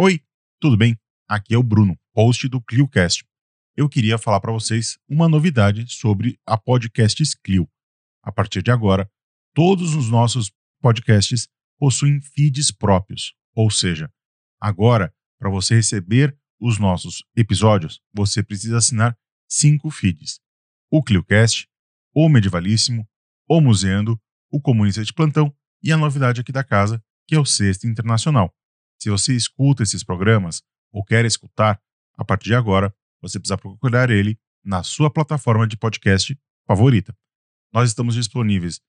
Oi, tudo bem? Aqui é o Bruno, host do ClioCast. Eu queria falar para vocês uma novidade sobre a Podcasts Clio. A partir de agora, todos os nossos podcasts possuem feeds próprios, ou seja, agora, para você receber os nossos episódios, você precisa assinar cinco feeds: o ClioCast, o Medievalíssimo, o Museando, o Comunista de Plantão e a novidade aqui da casa, que é o Sexta Internacional. Se você escuta esses programas ou quer escutar, a partir de agora, você precisa procurar ele na sua plataforma de podcast favorita. Nós estamos disponíveis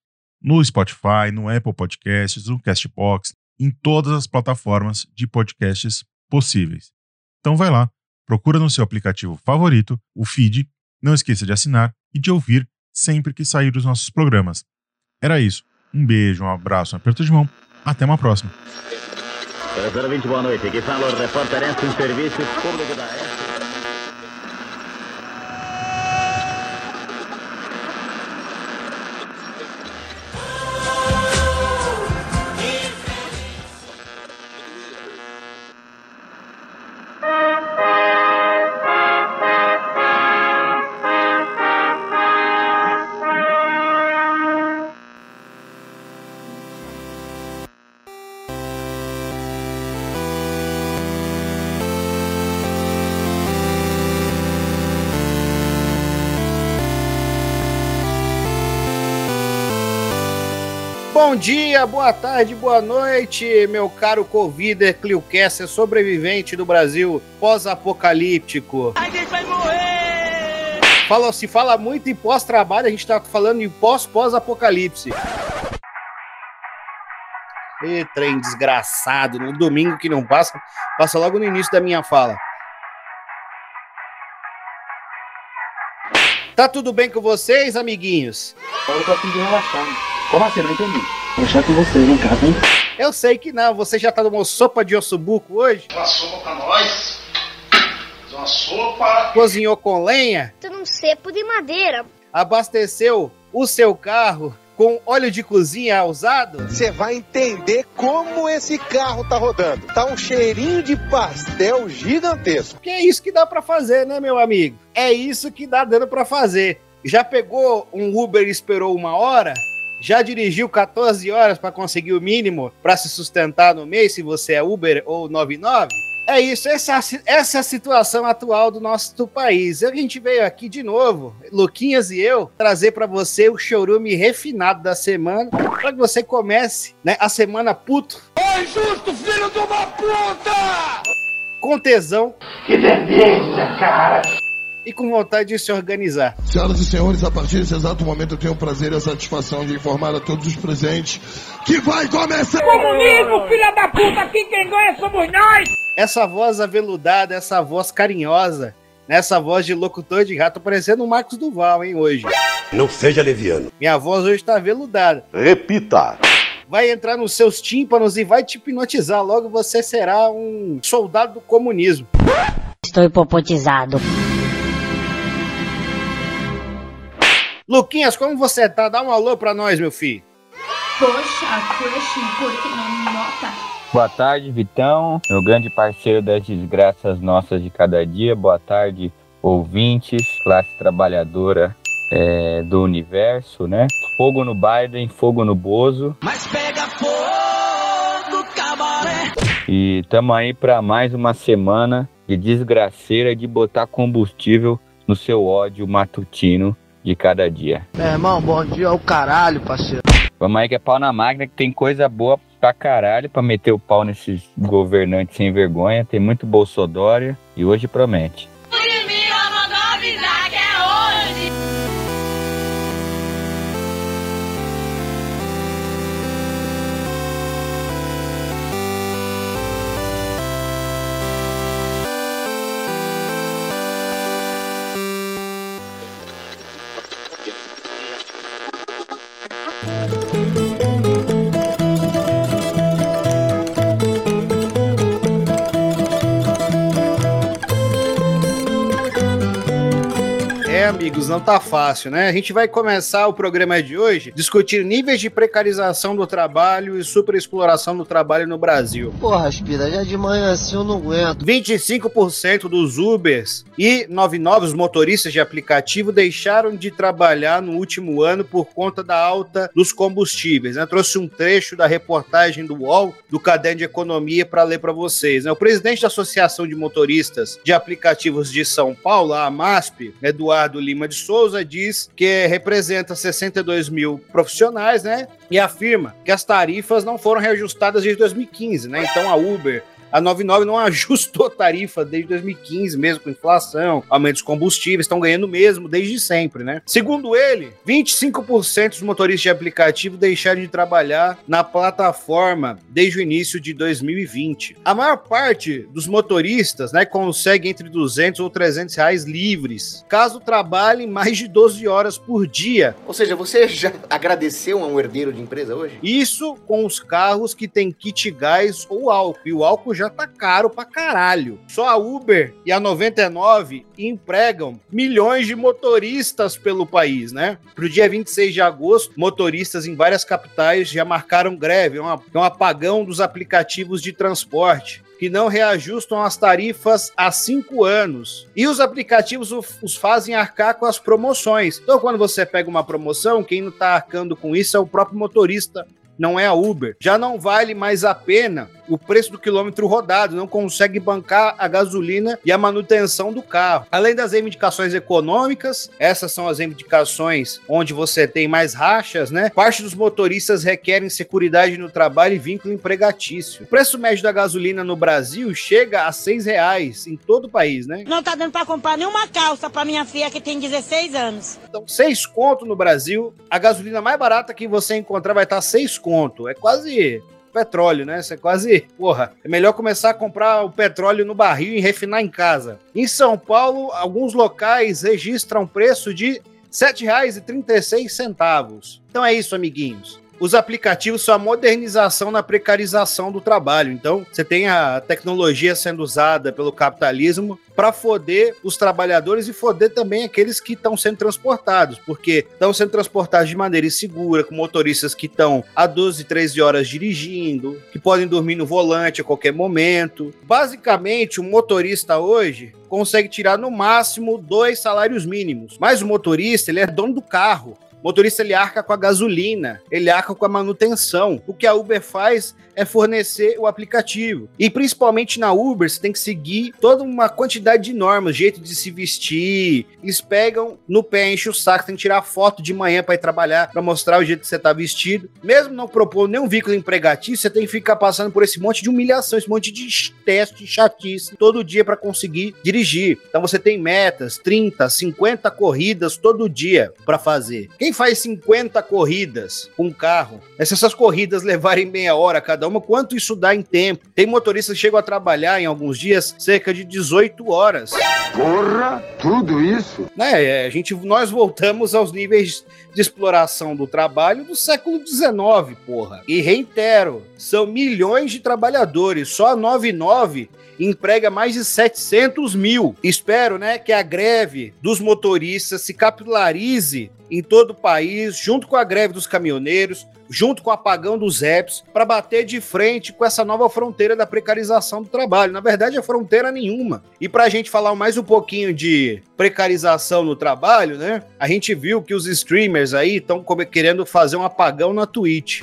no Spotify, no Apple Podcasts, no Castbox, em todas as plataformas de podcasts possíveis. Então vai lá, procura no seu aplicativo favorito o feed, não esqueça de assinar e de ouvir sempre que sair os nossos programas. Era isso. Um beijo, um abraço, um aperto de mão. Até uma próxima. Professor 20, boa noite. Aqui fala o repórter em serviço público da S. Bom dia, boa tarde, boa noite, meu caro Covider Cliocaster, sobrevivente do Brasil pós-apocalíptico. A gente vai morrer! Fala, se fala muito em pós-trabalho, a gente tá falando em pós-pós-apocalipse. E trem desgraçado, no domingo que não passa, passa logo no início da minha fala. Tá tudo bem com vocês, amiguinhos? Eu tô afim de relaxar. Como assim? Não entendi. Deixar com vocês em casa, hein? Eu sei que não, você já tá numa sopa de ossobuco hoje? Uma sopa pra nós. Uma sopa. Cozinhou com lenha? Tô num cepo de madeira. Abasteceu o seu carro com óleo de cozinha usado? Você vai entender como esse carro tá rodando. Tá um cheirinho de pastel gigantesco. Que é isso que dá pra fazer, né, meu amigo? É isso que dá dando pra fazer. Já pegou um Uber e esperou uma hora? Já dirigiu 14 horas para conseguir o mínimo para se sustentar no mês, se você é Uber ou 99? É isso, essa, essa é a situação atual do nosso país. A gente veio aqui de novo, Luquinhas e eu, trazer para você o chorume refinado da semana, para que você comece né, a semana puto. Oi, justo, filho de uma puta! Com tesão. Que delícia, cara. E com vontade de se organizar. Senhoras e senhores, a partir desse exato momento eu tenho o prazer e a satisfação de informar a todos os presentes que vai começar. Comunismo, filha da puta, aqui quem ganha somos nós! Essa voz aveludada, essa voz carinhosa, nessa voz de locutor de rato, parecendo o Marcos Duval, hein, hoje. Não seja leviano. Minha voz hoje tá aveludada. Repita. Vai entrar nos seus tímpanos e vai te hipnotizar. Logo você será um soldado do comunismo. Estou hipopotizado. Luquinhas, como você tá? Dá um alô pra nós, meu filho. Poxa, crush, por que não me nota? Boa tarde, Vitão, meu grande parceiro das desgraças nossas de cada dia. Boa tarde, ouvintes, classe trabalhadora é, do universo, né? Fogo no Biden, fogo no Bozo. Mas pega fogo, cabaré! E tamo aí para mais uma semana de desgraceira de botar combustível no seu ódio matutino de cada dia. Meu irmão, bom dia ao caralho, parceiro. Vamos aí que é pau na máquina, que tem coisa boa pra caralho pra meter o pau nesses governantes sem vergonha. Tem muito Bolsodória e hoje promete. Amigos? Não tá fácil, né? A gente vai começar o programa de hoje discutindo níveis de precarização do trabalho e superexploração do trabalho no Brasil. Porra, Aspira, já de manhã assim eu não aguento. 25% dos Ubers e 99 os motoristas de aplicativo deixaram de trabalhar no último ano por conta da alta dos combustíveis. Né? Trouxe um trecho da reportagem do UOL, do Caderno de Economia, para ler para vocês. Né? O presidente da Associação de Motoristas de Aplicativos de São Paulo, a AMASP, Eduardo Lima de Souza, diz que representa 62 mil profissionais, né? E afirma que as tarifas não foram reajustadas desde 2015, né? Então a Uber a 99 não ajustou tarifa desde 2015, mesmo com inflação, aumento dos combustíveis, estão ganhando mesmo desde sempre, né? Segundo ele, 25% dos motoristas de aplicativo deixaram de trabalhar na plataforma desde o início de 2020. A maior parte dos motoristas, né, consegue entre 200 ou 300 reais livres, caso trabalhem mais de 12 horas por dia. Ou seja, você já agradeceu a um herdeiro de empresa hoje? Isso com os carros que tem kit gás ou álcool. E o álcool já tá caro pra caralho. Só a Uber e a 99 empregam milhões de motoristas pelo país, né? Pro dia 26 de agosto, motoristas em várias capitais já marcaram greve, é um apagão dos aplicativos de transporte que não reajustam as tarifas há cinco anos. E os aplicativos os fazem arcar com as promoções. Então, quando você pega uma promoção, quem não está arcando com isso é o próprio motorista não é a Uber. Já não vale mais a pena o preço do quilômetro rodado, não consegue bancar a gasolina e a manutenção do carro. Além das reivindicações econômicas, essas são as reivindicações onde você tem mais rachas, né? Parte dos motoristas requerem segurança no trabalho e vínculo empregatício. O preço médio da gasolina no Brasil chega a seis reais em todo o país, né? Não tá dando para comprar nenhuma calça para minha filha que tem 16 anos. Então, seis conto no Brasil, a gasolina mais barata que você encontrar vai estar seis conto. É quase petróleo, né? Você é quase, porra, é melhor começar a comprar o petróleo no barril e refinar em casa. Em São Paulo, alguns locais registram preço de R$ 7,36. Então é isso, amiguinhos os aplicativos são a modernização na precarização do trabalho. Então, você tem a tecnologia sendo usada pelo capitalismo para foder os trabalhadores e foder também aqueles que estão sendo transportados, porque estão sendo transportados de maneira insegura, com motoristas que estão a 12, 13 horas dirigindo, que podem dormir no volante a qualquer momento. Basicamente, o motorista hoje consegue tirar no máximo dois salários mínimos, mas o motorista ele é dono do carro. Motorista ele arca com a gasolina, ele arca com a manutenção. O que a Uber faz é fornecer o aplicativo. E principalmente na Uber, você tem que seguir toda uma quantidade de normas, jeito de se vestir. Eles pegam no pé, enche o saco, tem que tirar foto de manhã para ir trabalhar, para mostrar o jeito que você tá vestido. Mesmo não propor nenhum vínculo empregatício, você tem que ficar passando por esse monte de humilhação, esse monte de teste, chatice, todo dia para conseguir dirigir. Então você tem metas, 30, 50 corridas todo dia para fazer. Quem faz 50 corridas com carro, se essas corridas levarem meia hora cada uma, quanto isso dá em tempo? Tem motoristas que chegam a trabalhar em alguns dias cerca de 18 horas. Porra, tudo isso? É, a gente, nós voltamos aos níveis de exploração do trabalho do século XIX, porra. E reitero, são milhões de trabalhadores, só a 99 emprega mais de 700 mil. Espero, né, que a greve dos motoristas se capilarize em todo o país, junto com a greve dos caminhoneiros, junto com o apagão dos apps, para bater de frente com essa nova fronteira da precarização do trabalho. Na verdade, é fronteira nenhuma. E para a gente falar mais um pouquinho de precarização no trabalho, né? A gente viu que os streamers aí estão querendo fazer um apagão na Twitch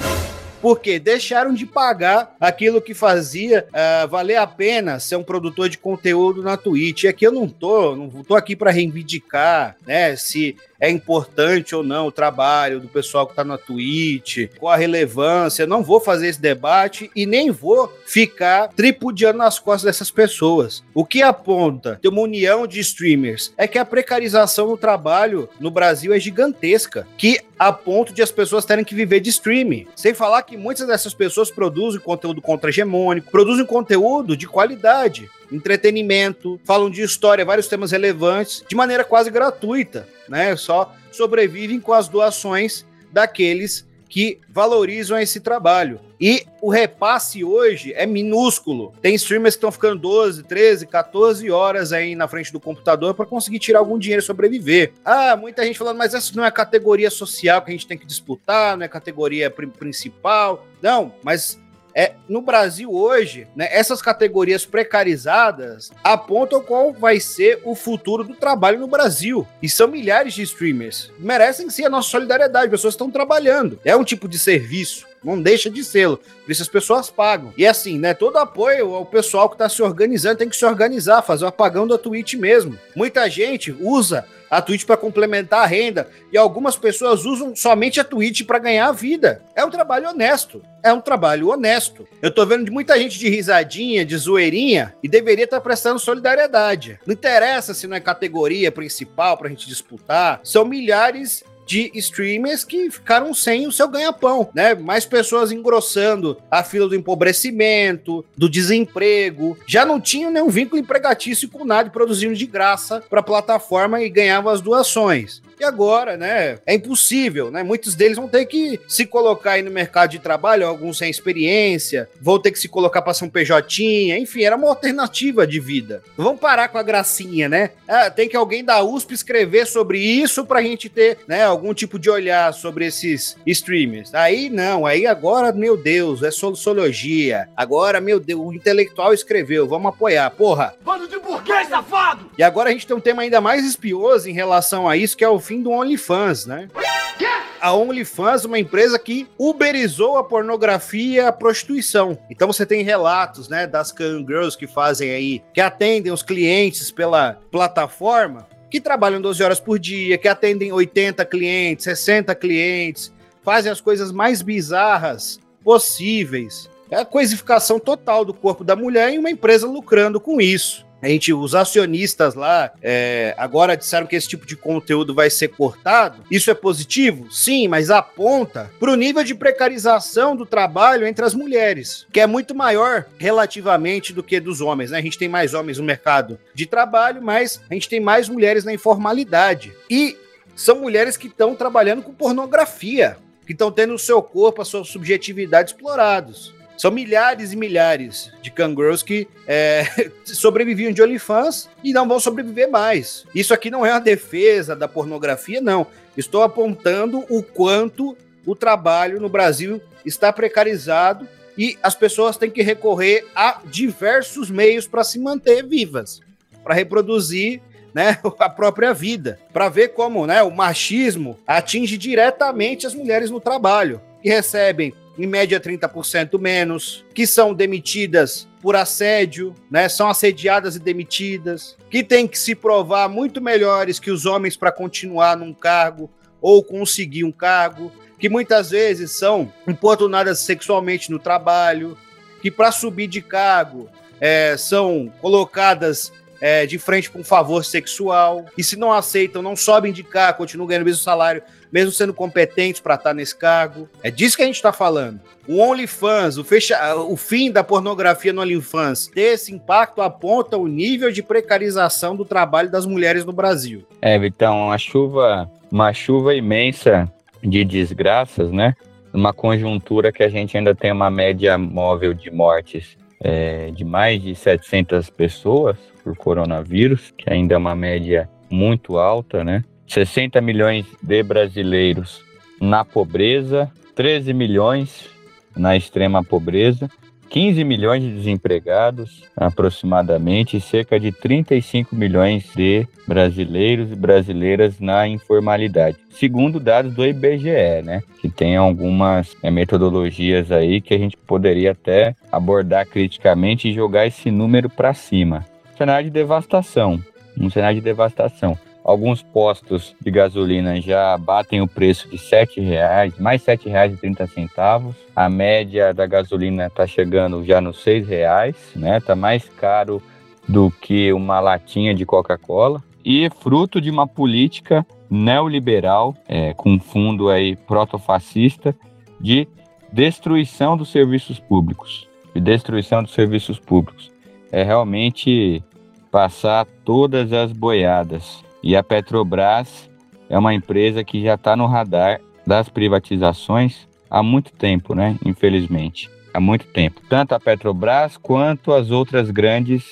porque deixaram de pagar aquilo que fazia uh, valer a pena ser um produtor de conteúdo na Twitch. E aqui eu não tô, não tô aqui para reivindicar, né, se é importante ou não o trabalho do pessoal que está na Twitch, qual a relevância. Não vou fazer esse debate e nem vou ficar tripudiando nas costas dessas pessoas. O que aponta de uma união de streamers é que a precarização do trabalho no Brasil é gigantesca, que a ponto de as pessoas terem que viver de streaming. Sem falar que muitas dessas pessoas produzem conteúdo contra-hegemônico, produzem conteúdo de qualidade entretenimento, falam de história, vários temas relevantes, de maneira quase gratuita, né? Só sobrevivem com as doações daqueles que valorizam esse trabalho. E o repasse hoje é minúsculo. Tem streamers que estão ficando 12, 13, 14 horas aí na frente do computador para conseguir tirar algum dinheiro e sobreviver. Ah, muita gente falando, mas essa não é a categoria social que a gente tem que disputar, não é a categoria principal. Não, mas é, no Brasil hoje, né, essas categorias precarizadas apontam qual vai ser o futuro do trabalho no Brasil. E são milhares de streamers. Merecem sim a nossa solidariedade, pessoas estão trabalhando. É um tipo de serviço. Não deixa de ser. Por isso as pessoas pagam. E assim, né? Todo apoio ao pessoal que está se organizando tem que se organizar, fazer o apagão da Twitch mesmo. Muita gente usa a Twitch para complementar a renda e algumas pessoas usam somente a Twitch para ganhar a vida. É um trabalho honesto. É um trabalho honesto. Eu tô vendo muita gente de risadinha, de zoeirinha e deveria estar tá prestando solidariedade. Não interessa se não é categoria principal para a gente disputar. São milhares de streamers que ficaram sem o seu ganha-pão, né? Mais pessoas engrossando a fila do empobrecimento, do desemprego. Já não tinham nenhum vínculo empregatício com nada, produzindo de graça para a plataforma e ganhavam as doações. E agora, né, é impossível, né? Muitos deles vão ter que se colocar aí no mercado de trabalho, alguns sem experiência, vão ter que se colocar para ser um PJ, enfim, era uma alternativa de vida. Vamos parar com a gracinha, né? Ah, tem que alguém da USP escrever sobre isso pra gente ter, né, algum tipo de olhar sobre esses streamers. Aí não, aí agora, meu Deus, é sociologia. Agora, meu Deus, o intelectual escreveu, vamos apoiar. Porra! Bando de burguês safado! E agora a gente tem um tema ainda mais espioso em relação a isso, que é o fim do OnlyFans, né? A OnlyFans é uma empresa que uberizou a pornografia e a prostituição. Então você tem relatos, né, das girls que fazem aí, que atendem os clientes pela plataforma, que trabalham 12 horas por dia, que atendem 80 clientes, 60 clientes, fazem as coisas mais bizarras possíveis. É a coisificação total do corpo da mulher e uma empresa lucrando com isso. A gente, os acionistas lá é, agora disseram que esse tipo de conteúdo vai ser cortado. Isso é positivo? Sim, mas aponta para o nível de precarização do trabalho entre as mulheres, que é muito maior relativamente do que dos homens. Né? A gente tem mais homens no mercado de trabalho, mas a gente tem mais mulheres na informalidade. E são mulheres que estão trabalhando com pornografia, que estão tendo o seu corpo, a sua subjetividade explorados. São milhares e milhares de kangaroos que é, sobreviviam de OnlyFans e não vão sobreviver mais. Isso aqui não é uma defesa da pornografia, não. Estou apontando o quanto o trabalho no Brasil está precarizado e as pessoas têm que recorrer a diversos meios para se manter vivas, para reproduzir né, a própria vida, para ver como né, o machismo atinge diretamente as mulheres no trabalho, que recebem em média 30% menos, que são demitidas por assédio, né? São assediadas e demitidas, que têm que se provar muito melhores que os homens para continuar num cargo ou conseguir um cargo, que muitas vezes são importunadas sexualmente no trabalho, que para subir de cargo é, são colocadas é, de frente para um favor sexual, e se não aceitam, não sobem de cargo, continuam ganhando o mesmo salário, mesmo sendo competentes para estar nesse cargo. É disso que a gente está falando. O OnlyFans, o, fecha... o fim da pornografia no OnlyFans, ter esse impacto aponta o nível de precarização do trabalho das mulheres no Brasil. É, então, a chuva, uma chuva imensa de desgraças, né? Uma conjuntura que a gente ainda tem uma média móvel de mortes é, de mais de 700 pessoas por coronavírus, que ainda é uma média muito alta, né? 60 milhões de brasileiros na pobreza, 13 milhões na extrema pobreza, 15 milhões de desempregados, aproximadamente, e cerca de 35 milhões de brasileiros e brasileiras na informalidade. Segundo dados do IBGE, né, que tem algumas é, metodologias aí que a gente poderia até abordar criticamente e jogar esse número para cima. cenário de devastação, um cenário de devastação. Alguns postos de gasolina já batem o preço de R$ reais, mais R$ 7,30. A média da gasolina está chegando já nos R$ reais, né? Tá mais caro do que uma latinha de Coca-Cola. E fruto de uma política neoliberal, é, com fundo aí protofascista, de destruição dos serviços públicos. De destruição dos serviços públicos. É realmente passar todas as boiadas. E a Petrobras é uma empresa que já está no radar das privatizações há muito tempo, né? Infelizmente, há muito tempo. Tanto a Petrobras quanto as outras grandes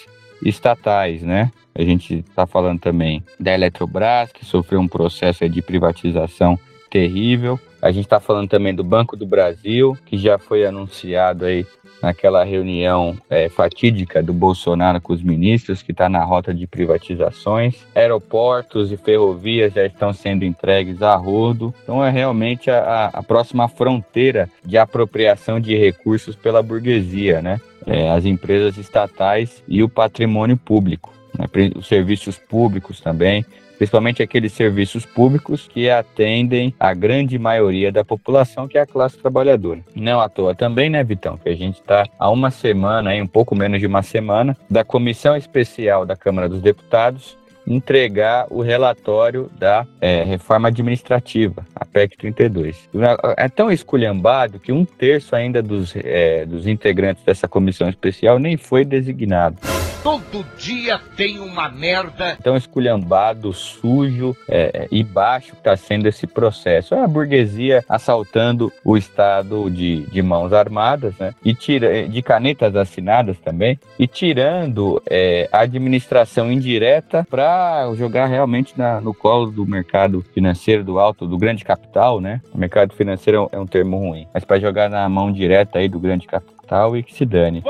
estatais, né? A gente está falando também da Eletrobras, que sofreu um processo de privatização terrível. A gente está falando também do Banco do Brasil, que já foi anunciado aí naquela reunião é, fatídica do Bolsonaro com os ministros, que está na rota de privatizações. Aeroportos e ferrovias já estão sendo entregues a rodo. Então é realmente a, a próxima fronteira de apropriação de recursos pela burguesia, né? É, as empresas estatais e o patrimônio público, né? os serviços públicos também principalmente aqueles serviços públicos que atendem a grande maioria da população, que é a classe trabalhadora. Não à toa também, né, Vitão, que a gente está há uma semana, aí, um pouco menos de uma semana, da Comissão Especial da Câmara dos Deputados entregar o relatório da é, reforma administrativa, a PEC 32. É tão esculhambado que um terço ainda dos, é, dos integrantes dessa comissão especial nem foi designado. Todo dia tem uma merda. Tão esculhambado, sujo é, e baixo que está sendo esse processo. É a burguesia assaltando o Estado de, de mãos armadas, né? E tira, de canetas assinadas também, e tirando é, a administração indireta para jogar realmente na, no colo do mercado financeiro do alto, do grande capital, né? O mercado financeiro é um termo ruim, mas para jogar na mão direta aí do grande capital e que se dane.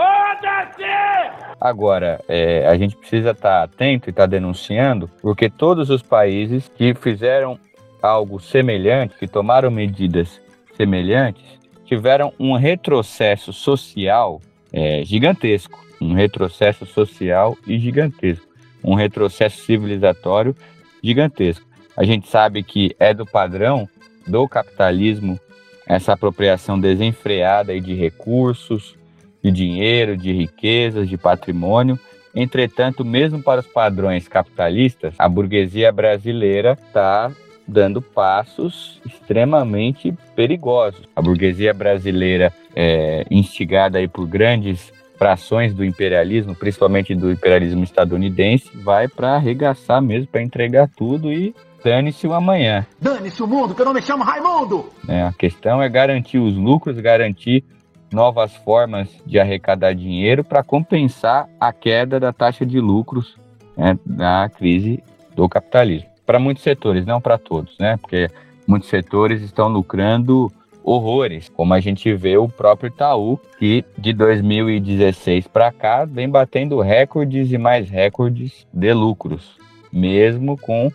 Agora, é, a gente precisa estar tá atento e estar tá denunciando, porque todos os países que fizeram algo semelhante, que tomaram medidas semelhantes, tiveram um retrocesso social é, gigantesco. Um retrocesso social e gigantesco. Um retrocesso civilizatório gigantesco. A gente sabe que é do padrão do capitalismo essa apropriação desenfreada de recursos, de dinheiro, de riquezas, de patrimônio. Entretanto, mesmo para os padrões capitalistas, a burguesia brasileira está dando passos extremamente perigosos. A burguesia brasileira, é, instigada aí por grandes frações do imperialismo, principalmente do imperialismo estadunidense, vai para arregaçar mesmo, para entregar tudo e dane-se o amanhã. Dane-se o mundo, que eu não me chamo Raimundo! É, a questão é garantir os lucros, garantir novas formas de arrecadar dinheiro para compensar a queda da taxa de lucros né, na crise do capitalismo. Para muitos setores, não para todos, né? Porque muitos setores estão lucrando horrores, como a gente vê o próprio Itaú, que de 2016 para cá vem batendo recordes e mais recordes de lucros, mesmo com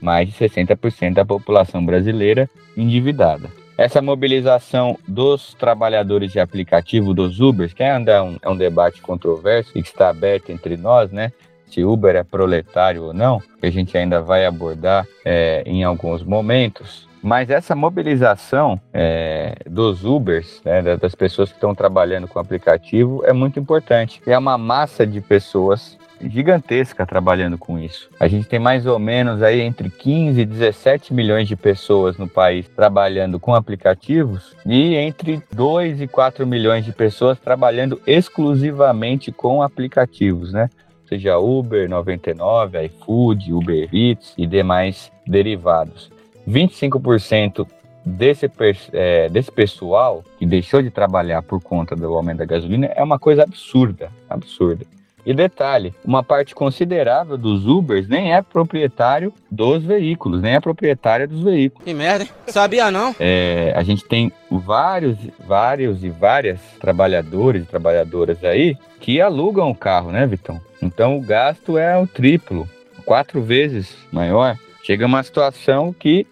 mais de 60% da população brasileira endividada. Essa mobilização dos trabalhadores de aplicativo, dos Ubers, que ainda é um, é um debate controverso e que está aberto entre nós, né? Se Uber é proletário ou não, que a gente ainda vai abordar é, em alguns momentos. Mas essa mobilização é, dos Ubers, né, das pessoas que estão trabalhando com o aplicativo, é muito importante. É uma massa de pessoas gigantesca trabalhando com isso. A gente tem mais ou menos aí entre 15 e 17 milhões de pessoas no país trabalhando com aplicativos e entre 2 e 4 milhões de pessoas trabalhando exclusivamente com aplicativos, né? Seja Uber 99, iFood, Uber Eats e demais derivados. 25% desse, é, desse pessoal que deixou de trabalhar por conta do aumento da gasolina é uma coisa absurda, absurda. E detalhe, uma parte considerável dos Ubers nem é proprietário dos veículos, nem é proprietária dos veículos. Que merda, hein? Sabia não? É, a gente tem vários, vários e várias trabalhadores e trabalhadoras aí que alugam o carro, né, Vitão? Então o gasto é o triplo, quatro vezes maior. Chega uma situação que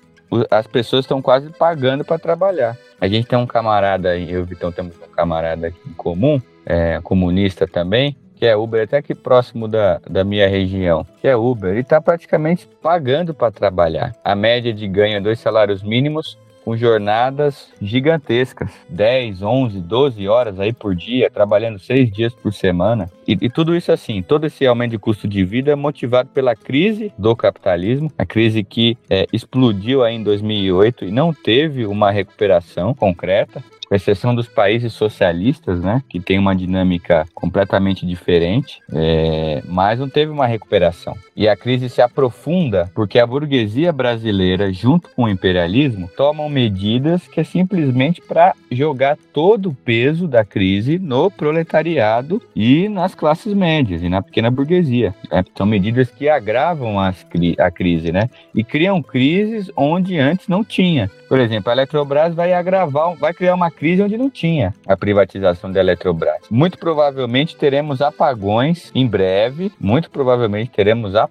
as pessoas estão quase pagando para trabalhar. A gente tem um camarada, eu e o Vitão temos um camarada aqui em comum, é, comunista também, que é Uber, até aqui próximo da, da minha região, que é Uber, ele está praticamente pagando para trabalhar. A média de ganho é dois salários mínimos com jornadas gigantescas, 10, 11, 12 horas aí por dia, trabalhando seis dias por semana. E, e, tudo isso assim, todo esse aumento de custo de vida é motivado pela crise do capitalismo, a crise que é, explodiu aí em 2008 e não teve uma recuperação concreta com exceção dos países socialistas, né, que tem uma dinâmica completamente diferente, é, mas não teve uma recuperação. E a crise se aprofunda porque a burguesia brasileira, junto com o imperialismo, tomam medidas que é simplesmente para jogar todo o peso da crise no proletariado e nas classes médias e na pequena burguesia. É, são medidas que agravam as, a crise, né? E criam crises onde antes não tinha. Por exemplo, a Eletrobras vai agravar, vai criar uma crise onde não tinha a privatização da Eletrobras. Muito provavelmente teremos apagões em breve, muito provavelmente teremos apagões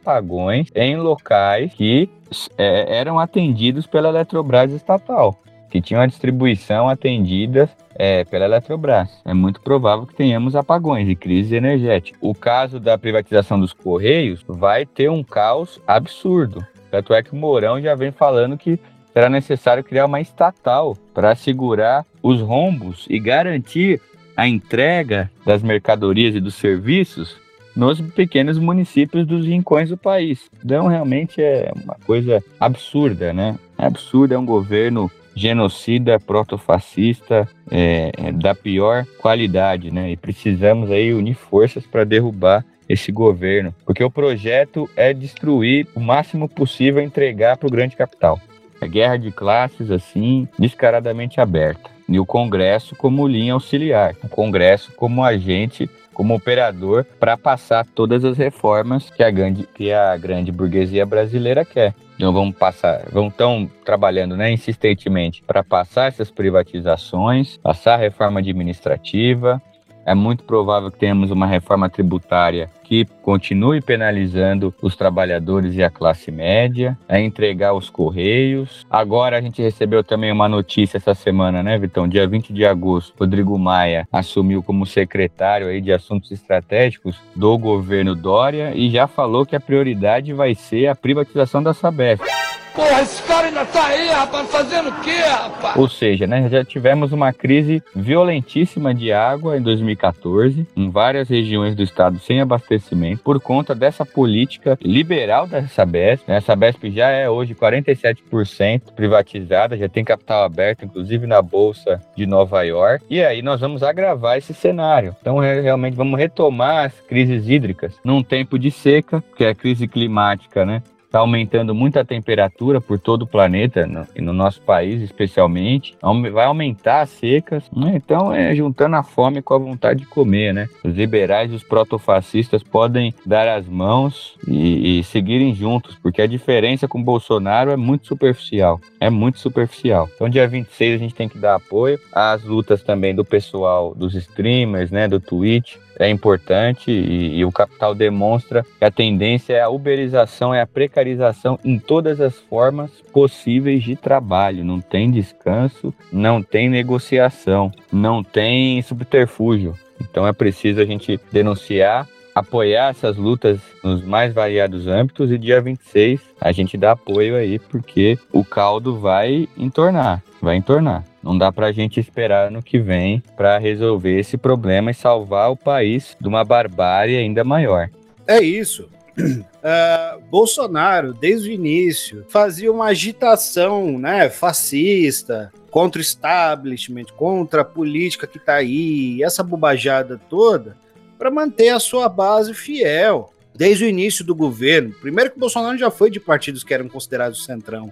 em locais que é, eram atendidos pela Eletrobras estatal, que tinham a distribuição atendida é, pela Eletrobras. É muito provável que tenhamos apagões e crise energética. O caso da privatização dos Correios vai ter um caos absurdo. Tanto é que o Mourão já vem falando que será necessário criar uma estatal para segurar os rombos e garantir a entrega das mercadorias e dos serviços nos pequenos municípios dos rincões do país. Então, realmente é uma coisa absurda, né? É absurdo, é um governo genocida, protofascista, é, é, da pior qualidade, né? E precisamos aí unir forças para derrubar esse governo, porque o projeto é destruir o máximo possível, entregar para o grande capital. É guerra de classes, assim, descaradamente aberta. E o Congresso como linha auxiliar, o Congresso como agente, como operador para passar todas as reformas que a grande, que a grande burguesia brasileira quer. Então vamos passar, vão tão trabalhando né, insistentemente para passar essas privatizações, passar a reforma administrativa, é muito provável que tenhamos uma reforma tributária que continue penalizando os trabalhadores e a classe média, é entregar os correios. Agora a gente recebeu também uma notícia essa semana, né, Vitão? Dia 20 de agosto, Rodrigo Maia assumiu como secretário aí de assuntos estratégicos do governo Dória e já falou que a prioridade vai ser a privatização da Sabesp. Porra, esse cara ainda tá aí, rapaz, fazendo o quê, rapaz? Ou seja, né, já tivemos uma crise violentíssima de água em 2014, em várias regiões do estado sem abastecimento, por conta dessa política liberal da Sabesp. Né? A Sabesp já é hoje 47% privatizada, já tem capital aberto, inclusive na Bolsa de Nova York. E aí nós vamos agravar esse cenário. Então, realmente, vamos retomar as crises hídricas num tempo de seca, que é a crise climática, né? Está aumentando muito a temperatura por todo o planeta, no, e no nosso país especialmente, vai aumentar as secas, né? então é juntando a fome com a vontade de comer, né? Os liberais e os protofascistas podem dar as mãos e, e seguirem juntos, porque a diferença com Bolsonaro é muito superficial, é muito superficial. Então dia 26 a gente tem que dar apoio às lutas também do pessoal, dos streamers, né, do Twitch, é importante e, e, o capital demonstra que a tendência é a uberização, é a precarização em todas as formas possíveis de trabalho. Não tem descanso, não tem negociação, não tem subterfúgio. Então é preciso a gente denunciar, apoiar essas lutas nos mais variados âmbitos e dia 26 a gente dá apoio aí porque o caldo vai entornar, vai entornar. Não dá para a gente esperar no que vem para resolver esse problema e salvar o país de uma barbárie ainda maior. É isso. Uh, Bolsonaro, desde o início, fazia uma agitação né, fascista contra o establishment, contra a política que está aí, essa bobajada toda, para manter a sua base fiel desde o início do governo. Primeiro que o Bolsonaro já foi de partidos que eram considerados centrão.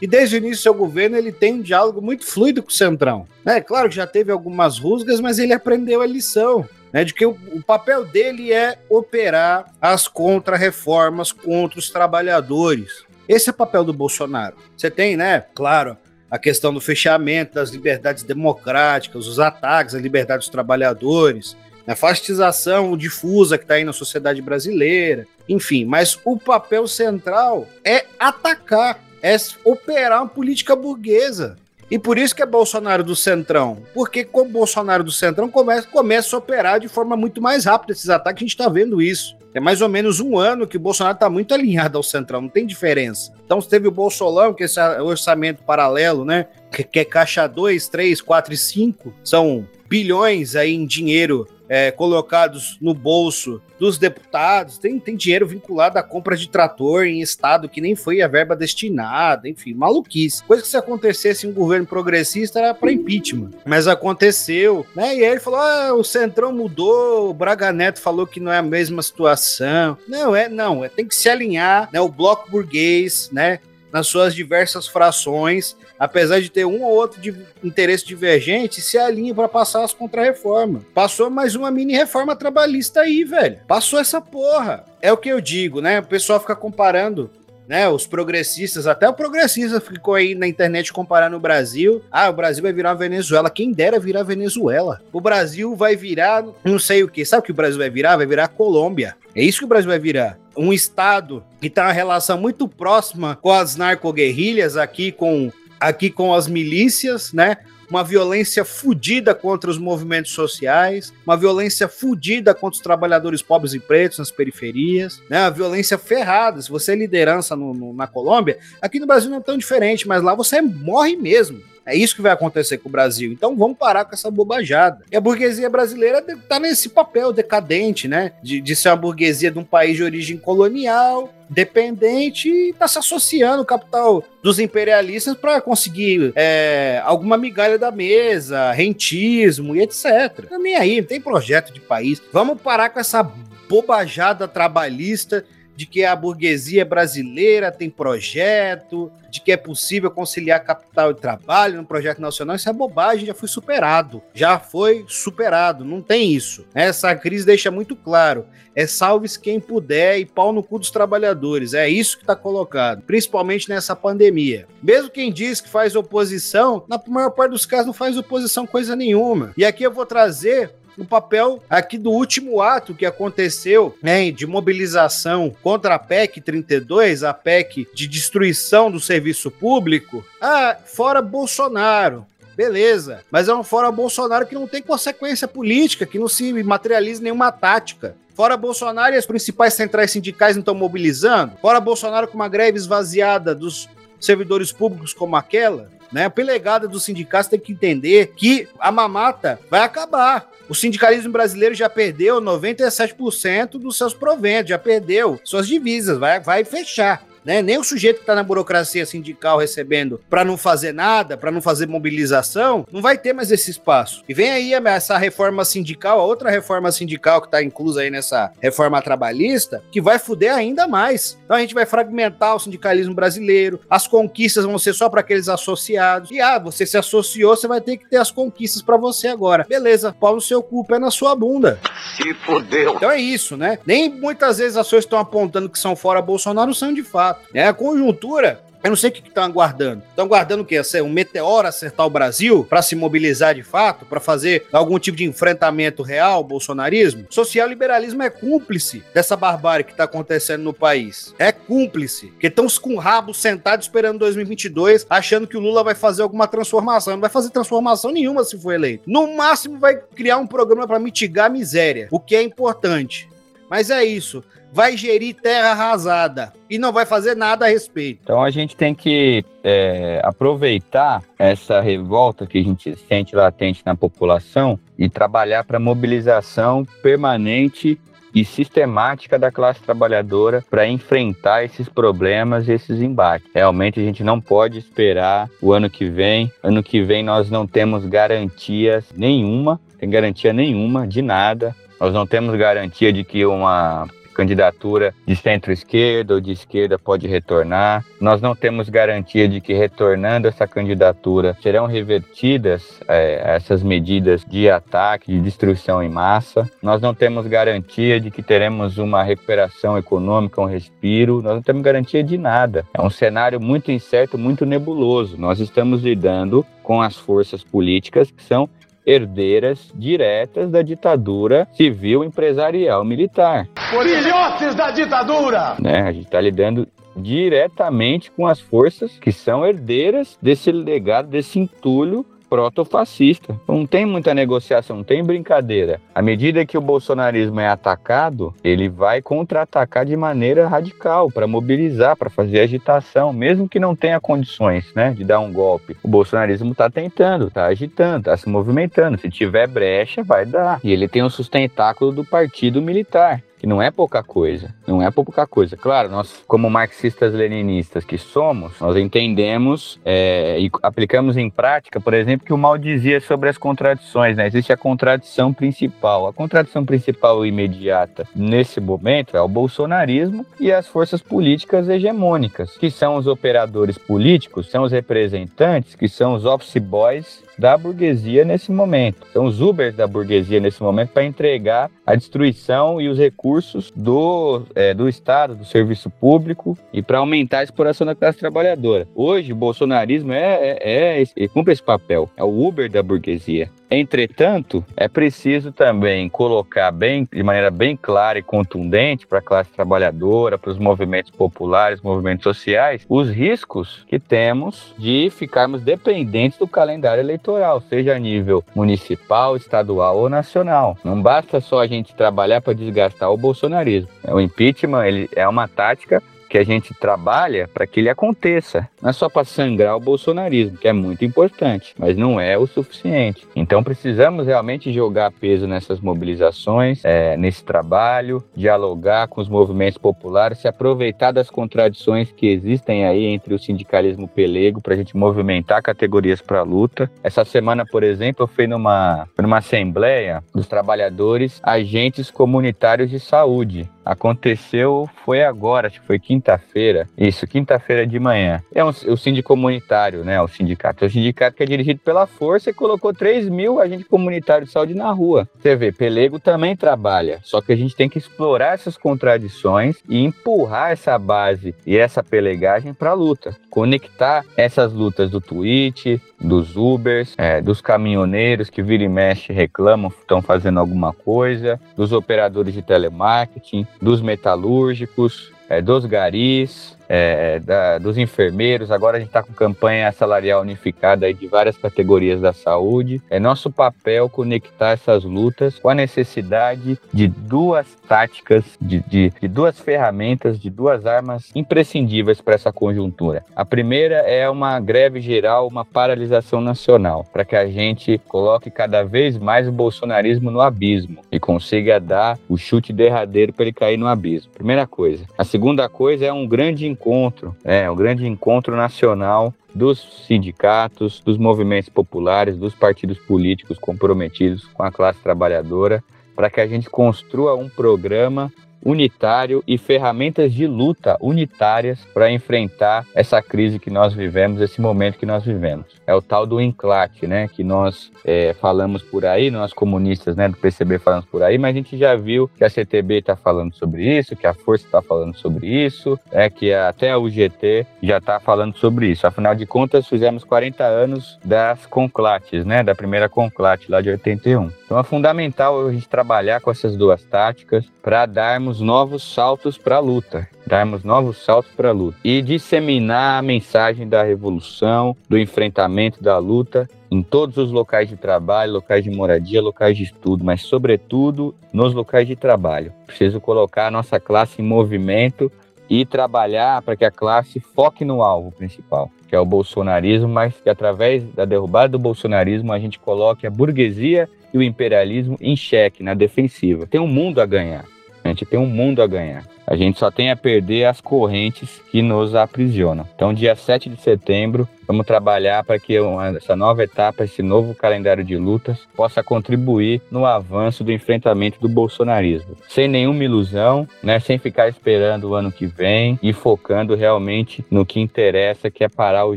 E desde o início do seu governo ele tem um diálogo muito fluido com o centrão. É claro que já teve algumas rusgas, mas ele aprendeu a lição. Né, de que o, o papel dele é operar as contra-reformas contra os trabalhadores. Esse é o papel do Bolsonaro. Você tem, né, claro, a questão do fechamento das liberdades democráticas, os ataques à liberdade dos trabalhadores, a fascização difusa que está aí na sociedade brasileira, enfim, mas o papel central é atacar, é operar uma política burguesa. E por isso que é Bolsonaro do Centrão. Porque com o Bolsonaro do Centrão começa, começa a operar de forma muito mais rápida esses ataques, a gente está vendo isso. É mais ou menos um ano que o Bolsonaro está muito alinhado ao Centrão, não tem diferença. Então teve o Bolsolão, que é esse orçamento paralelo, né? Que, que é caixa 2, 3, 4 e 5, são bilhões aí em dinheiro é, colocados no bolso dos deputados, tem, tem dinheiro vinculado à compra de trator em estado que nem foi a verba destinada, enfim, maluquice. Coisa que se acontecesse em um governo progressista era para impeachment, mas aconteceu, né? E aí ele falou: ah, o Centrão mudou, o Braga Neto falou que não é a mesma situação. Não, é, não, é, tem que se alinhar, né? O bloco burguês, né? nas suas diversas frações, apesar de ter um ou outro de interesse divergente, se alinha para passar as contra-reformas. Passou mais uma mini reforma trabalhista aí, velho. Passou essa porra. É o que eu digo, né? O pessoal fica comparando né? Os progressistas, até o progressista ficou aí na internet comparando o Brasil. Ah, o Brasil vai virar a Venezuela. Quem dera virar a Venezuela. O Brasil vai virar, não sei o que. Sabe o que o Brasil vai virar? Vai virar a Colômbia. É isso que o Brasil vai virar. Um estado que tem uma relação muito próxima com as narcoguerrilhas aqui com aqui com as milícias, né? uma violência fudida contra os movimentos sociais, uma violência fudida contra os trabalhadores pobres e pretos nas periferias, né? Uma violência ferrada. Se você é liderança no, no, na Colômbia, aqui no Brasil não é tão diferente, mas lá você morre mesmo. É isso que vai acontecer com o Brasil. Então vamos parar com essa bobajada. E a burguesia brasileira tá nesse papel decadente, né? De, de ser uma burguesia de um país de origem colonial, dependente e tá se associando o capital dos imperialistas para conseguir é, alguma migalha da mesa, rentismo e etc. Também aí, tem projeto de país. Vamos parar com essa bobajada trabalhista de que a burguesia brasileira tem projeto, de que é possível conciliar capital e trabalho no projeto nacional, isso é bobagem, já foi superado. Já foi superado, não tem isso. Essa crise deixa muito claro. É salve-se quem puder e pau no cu dos trabalhadores. É isso que está colocado, principalmente nessa pandemia. Mesmo quem diz que faz oposição, na maior parte dos casos não faz oposição coisa nenhuma. E aqui eu vou trazer o papel aqui do último ato que aconteceu, né, de mobilização contra a PEC 32, a PEC de destruição do serviço público. Ah, fora Bolsonaro. Beleza, mas é um fora Bolsonaro que não tem consequência política, que não se materializa nenhuma tática. Fora Bolsonaro e as principais centrais sindicais não estão mobilizando. Fora Bolsonaro com uma greve esvaziada dos servidores públicos como aquela, né? A pelegada dos sindicatos tem que entender que a mamata vai acabar. O sindicalismo brasileiro já perdeu 97% dos seus proventos, já perdeu suas divisas, vai, vai fechar né? Nem o sujeito que está na burocracia sindical recebendo para não fazer nada, para não fazer mobilização, não vai ter mais esse espaço. E vem aí essa reforma sindical, a outra reforma sindical que está inclusa aí nessa reforma trabalhista, que vai fuder ainda mais. Então a gente vai fragmentar o sindicalismo brasileiro, as conquistas vão ser só para aqueles associados. E ah, você se associou, você vai ter que ter as conquistas para você agora. Beleza, pau no seu cu, pé na sua bunda. Se fodeu. Então é isso, né? Nem muitas vezes as pessoas estão apontando que são fora Bolsonaro, são de fato. É a conjuntura eu não sei o que estão aguardando. Estão aguardando o quê? Um meteoro acertar o Brasil para se mobilizar de fato, para fazer algum tipo de enfrentamento real ao bolsonarismo? Social liberalismo é cúmplice dessa barbárie que está acontecendo no país. É cúmplice. Que estão com o rabo sentado esperando 2022, achando que o Lula vai fazer alguma transformação. Não vai fazer transformação nenhuma se for eleito. No máximo vai criar um programa para mitigar a miséria, o que é importante. Mas é isso vai gerir terra arrasada e não vai fazer nada a respeito. Então a gente tem que é, aproveitar essa revolta que a gente sente latente na população e trabalhar para mobilização permanente e sistemática da classe trabalhadora para enfrentar esses problemas, esses embates. Realmente a gente não pode esperar o ano que vem. Ano que vem nós não temos garantias nenhuma, tem garantia nenhuma de nada. Nós não temos garantia de que uma candidatura de centro-esquerda ou de esquerda pode retornar. Nós não temos garantia de que, retornando essa candidatura, serão revertidas é, essas medidas de ataque, de destruição em massa. Nós não temos garantia de que teremos uma recuperação econômica, um respiro. Nós não temos garantia de nada. É um cenário muito incerto, muito nebuloso. Nós estamos lidando com as forças políticas que são herdeiras diretas da ditadura civil, empresarial, militar. Filhotes da ditadura! Né? A gente está lidando diretamente com as forças que são herdeiras desse legado, desse entulho proto-fascista. Não tem muita negociação, não tem brincadeira. À medida que o bolsonarismo é atacado, ele vai contra-atacar de maneira radical para mobilizar, para fazer agitação, mesmo que não tenha condições, né, de dar um golpe. O bolsonarismo está tentando, está agitando, está se movimentando. Se tiver brecha, vai dar. E ele tem o sustentáculo do partido militar. Que não é pouca coisa, não é pouca coisa. Claro, nós, como marxistas-leninistas que somos, nós entendemos é, e aplicamos em prática, por exemplo, que o mal dizia sobre as contradições, né? Existe a contradição principal. A contradição principal imediata nesse momento é o bolsonarismo e as forças políticas hegemônicas, que são os operadores políticos, são os representantes, que são os office boys da burguesia nesse momento. São os Ubers da burguesia nesse momento para entregar a destruição e os recursos do, é, do Estado, do serviço público e para aumentar a exploração da classe trabalhadora. Hoje, o bolsonarismo é, é, é, é cumpre esse papel, é o Uber da burguesia. Entretanto, é preciso também colocar bem, de maneira bem clara e contundente para a classe trabalhadora, para os movimentos populares, movimentos sociais, os riscos que temos de ficarmos dependentes do calendário eleitoral, seja a nível municipal, estadual ou nacional. Não basta só a gente trabalhar para desgastar o bolsonarismo. O impeachment ele é uma tática que a gente trabalha para que ele aconteça. Não é só para sangrar o bolsonarismo, que é muito importante, mas não é o suficiente. Então precisamos realmente jogar peso nessas mobilizações, é, nesse trabalho, dialogar com os movimentos populares, se aproveitar das contradições que existem aí entre o sindicalismo pelego para a gente movimentar categorias para a luta. Essa semana, por exemplo, eu fui numa, numa assembleia dos trabalhadores agentes comunitários de saúde. Aconteceu, foi agora, acho que foi quinta-feira. Isso, quinta-feira de manhã. É um, o síndico comunitário, né? O sindicato. É o sindicato que é dirigido pela Força e colocou 3 mil agentes comunitários de saúde na rua. Você vê, Pelego também trabalha. Só que a gente tem que explorar essas contradições e empurrar essa base e essa pelegagem para a luta. Conectar essas lutas do Twitch, dos Ubers, é, dos caminhoneiros que vira e mexe reclamam, estão fazendo alguma coisa, dos operadores de telemarketing, dos metalúrgicos, é, dos garis, é, da, dos enfermeiros. Agora a gente está com campanha salarial unificada de várias categorias da saúde. É nosso papel conectar essas lutas com a necessidade de duas táticas, de, de, de duas ferramentas, de duas armas imprescindíveis para essa conjuntura. A primeira é uma greve geral, uma paralisação nacional, para que a gente coloque cada vez mais o bolsonarismo no abismo e consiga dar o chute derradeiro para ele cair no abismo. Primeira coisa. A segunda coisa é um grande encontro, é um grande encontro nacional dos sindicatos, dos movimentos populares, dos partidos políticos comprometidos com a classe trabalhadora, para que a gente construa um programa unitário e ferramentas de luta unitárias para enfrentar essa crise que nós vivemos, esse momento que nós vivemos. É o tal do enclate, né, que nós é, falamos por aí, nós comunistas né, do PCB falamos por aí, mas a gente já viu que a CTB está falando sobre isso, que a Força está falando sobre isso, é que até a UGT já está falando sobre isso. Afinal de contas, fizemos 40 anos das conclates, né, da primeira conclate lá de 81. Então é fundamental a gente trabalhar com essas duas táticas para darmos novos saltos para a luta, darmos novos saltos para a luta e disseminar a mensagem da revolução, do enfrentamento da luta em todos os locais de trabalho, locais de moradia, locais de estudo, mas sobretudo nos locais de trabalho. Preciso colocar a nossa classe em movimento e trabalhar para que a classe foque no alvo principal, que é o bolsonarismo, mas que através da derrubada do bolsonarismo a gente coloque a burguesia e o imperialismo em xeque, na defensiva. Tem um mundo a ganhar. A gente tem um mundo a ganhar. A gente só tem a perder as correntes que nos aprisionam. Então, dia 7 de setembro, vamos trabalhar para que essa nova etapa, esse novo calendário de lutas, possa contribuir no avanço do enfrentamento do bolsonarismo. Sem nenhuma ilusão, né? sem ficar esperando o ano que vem e focando realmente no que interessa, que é parar o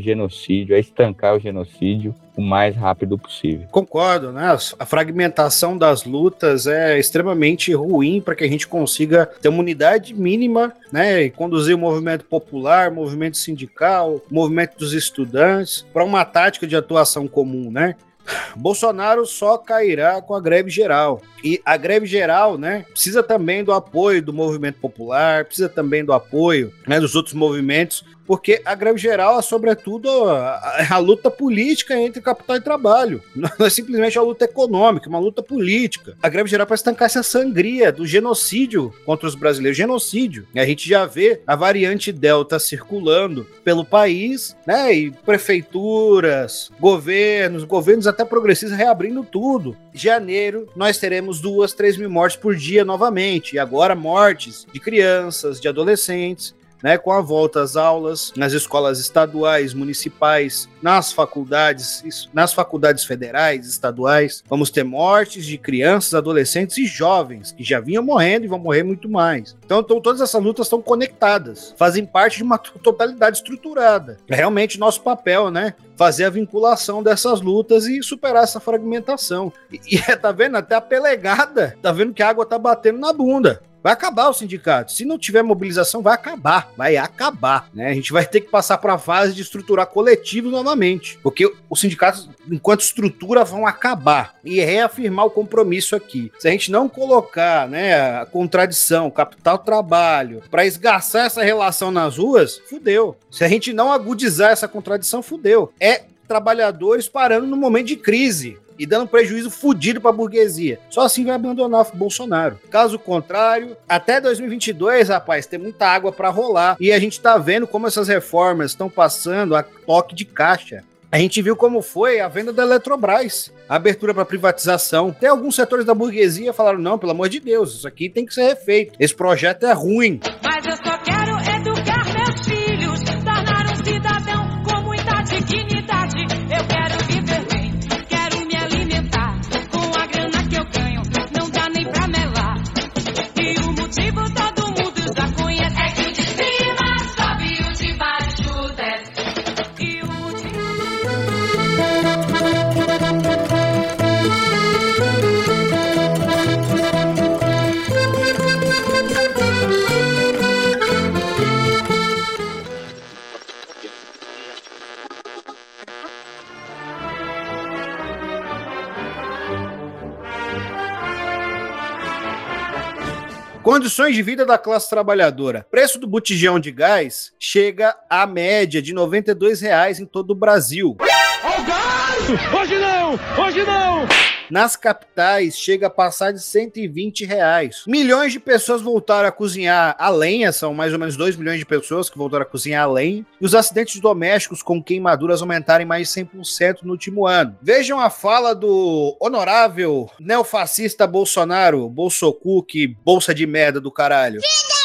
genocídio, é estancar o genocídio o mais rápido possível. Concordo, né? A fragmentação das lutas é extremamente ruim para que a gente consiga ter uma unidade mínima, né? E conduzir o movimento popular, movimento sindical, movimento dos estudantes para uma tática de atuação comum, né? Bolsonaro só cairá com a greve geral. E a greve geral, né, precisa também do apoio do movimento popular, precisa também do apoio né, dos outros movimentos porque a greve geral é, sobretudo, a, a, luta política entre capital e trabalho. Não é simplesmente a luta econômica, é uma luta política. A greve geral para estancar essa sangria do genocídio contra os brasileiros. Genocídio. A gente já vê a variante Delta circulando pelo país, né? E prefeituras, governos, governos até progressistas reabrindo tudo. Janeiro, nós teremos duas, três mil mortes por dia novamente. E agora mortes de crianças, de adolescentes né, com a volta às aulas nas escolas estaduais, municipais, nas faculdades, nas faculdades federais, estaduais. Vamos ter mortes de crianças, adolescentes e jovens que já vinham morrendo e vão morrer muito mais. Então, então todas essas lutas estão conectadas, fazem parte de uma totalidade estruturada. É realmente nosso papel, né? Fazer a vinculação dessas lutas e superar essa fragmentação. E, e tá vendo? Até a pelegada tá vendo que a água tá batendo na bunda. Vai acabar o sindicato. Se não tiver mobilização, vai acabar. Vai acabar. Né? A gente vai ter que passar para a fase de estruturar coletivo novamente. Porque os sindicatos, enquanto estrutura, vão acabar. E reafirmar o compromisso aqui. Se a gente não colocar né, a contradição, capital-trabalho, para esgarçar essa relação nas ruas, fudeu. Se a gente não agudizar essa contradição, fudeu. É trabalhadores parando no momento de crise e dando prejuízo fudido para a burguesia. Só assim vai abandonar o Bolsonaro. Caso contrário, até 2022, rapaz, tem muita água para rolar e a gente está vendo como essas reformas estão passando a toque de caixa. A gente viu como foi a venda da Eletrobras, a abertura para privatização. Até alguns setores da burguesia falaram: não, pelo amor de Deus, isso aqui tem que ser refeito. Esse projeto é ruim. Mas eu Condições de vida da classe trabalhadora. Preço do botijão de gás chega à média de 92 reais em todo o Brasil. Oh, gás! Hoje não! Hoje não! Nas capitais, chega a passar de 120 reais. Milhões de pessoas voltaram a cozinhar a lenha, são mais ou menos 2 milhões de pessoas que voltaram a cozinhar a lenha. E os acidentes domésticos com queimaduras aumentaram em mais de 100% no último ano. Vejam a fala do honorável neofascista Bolsonaro, Bolsocuque, bolsa de merda do caralho. Vida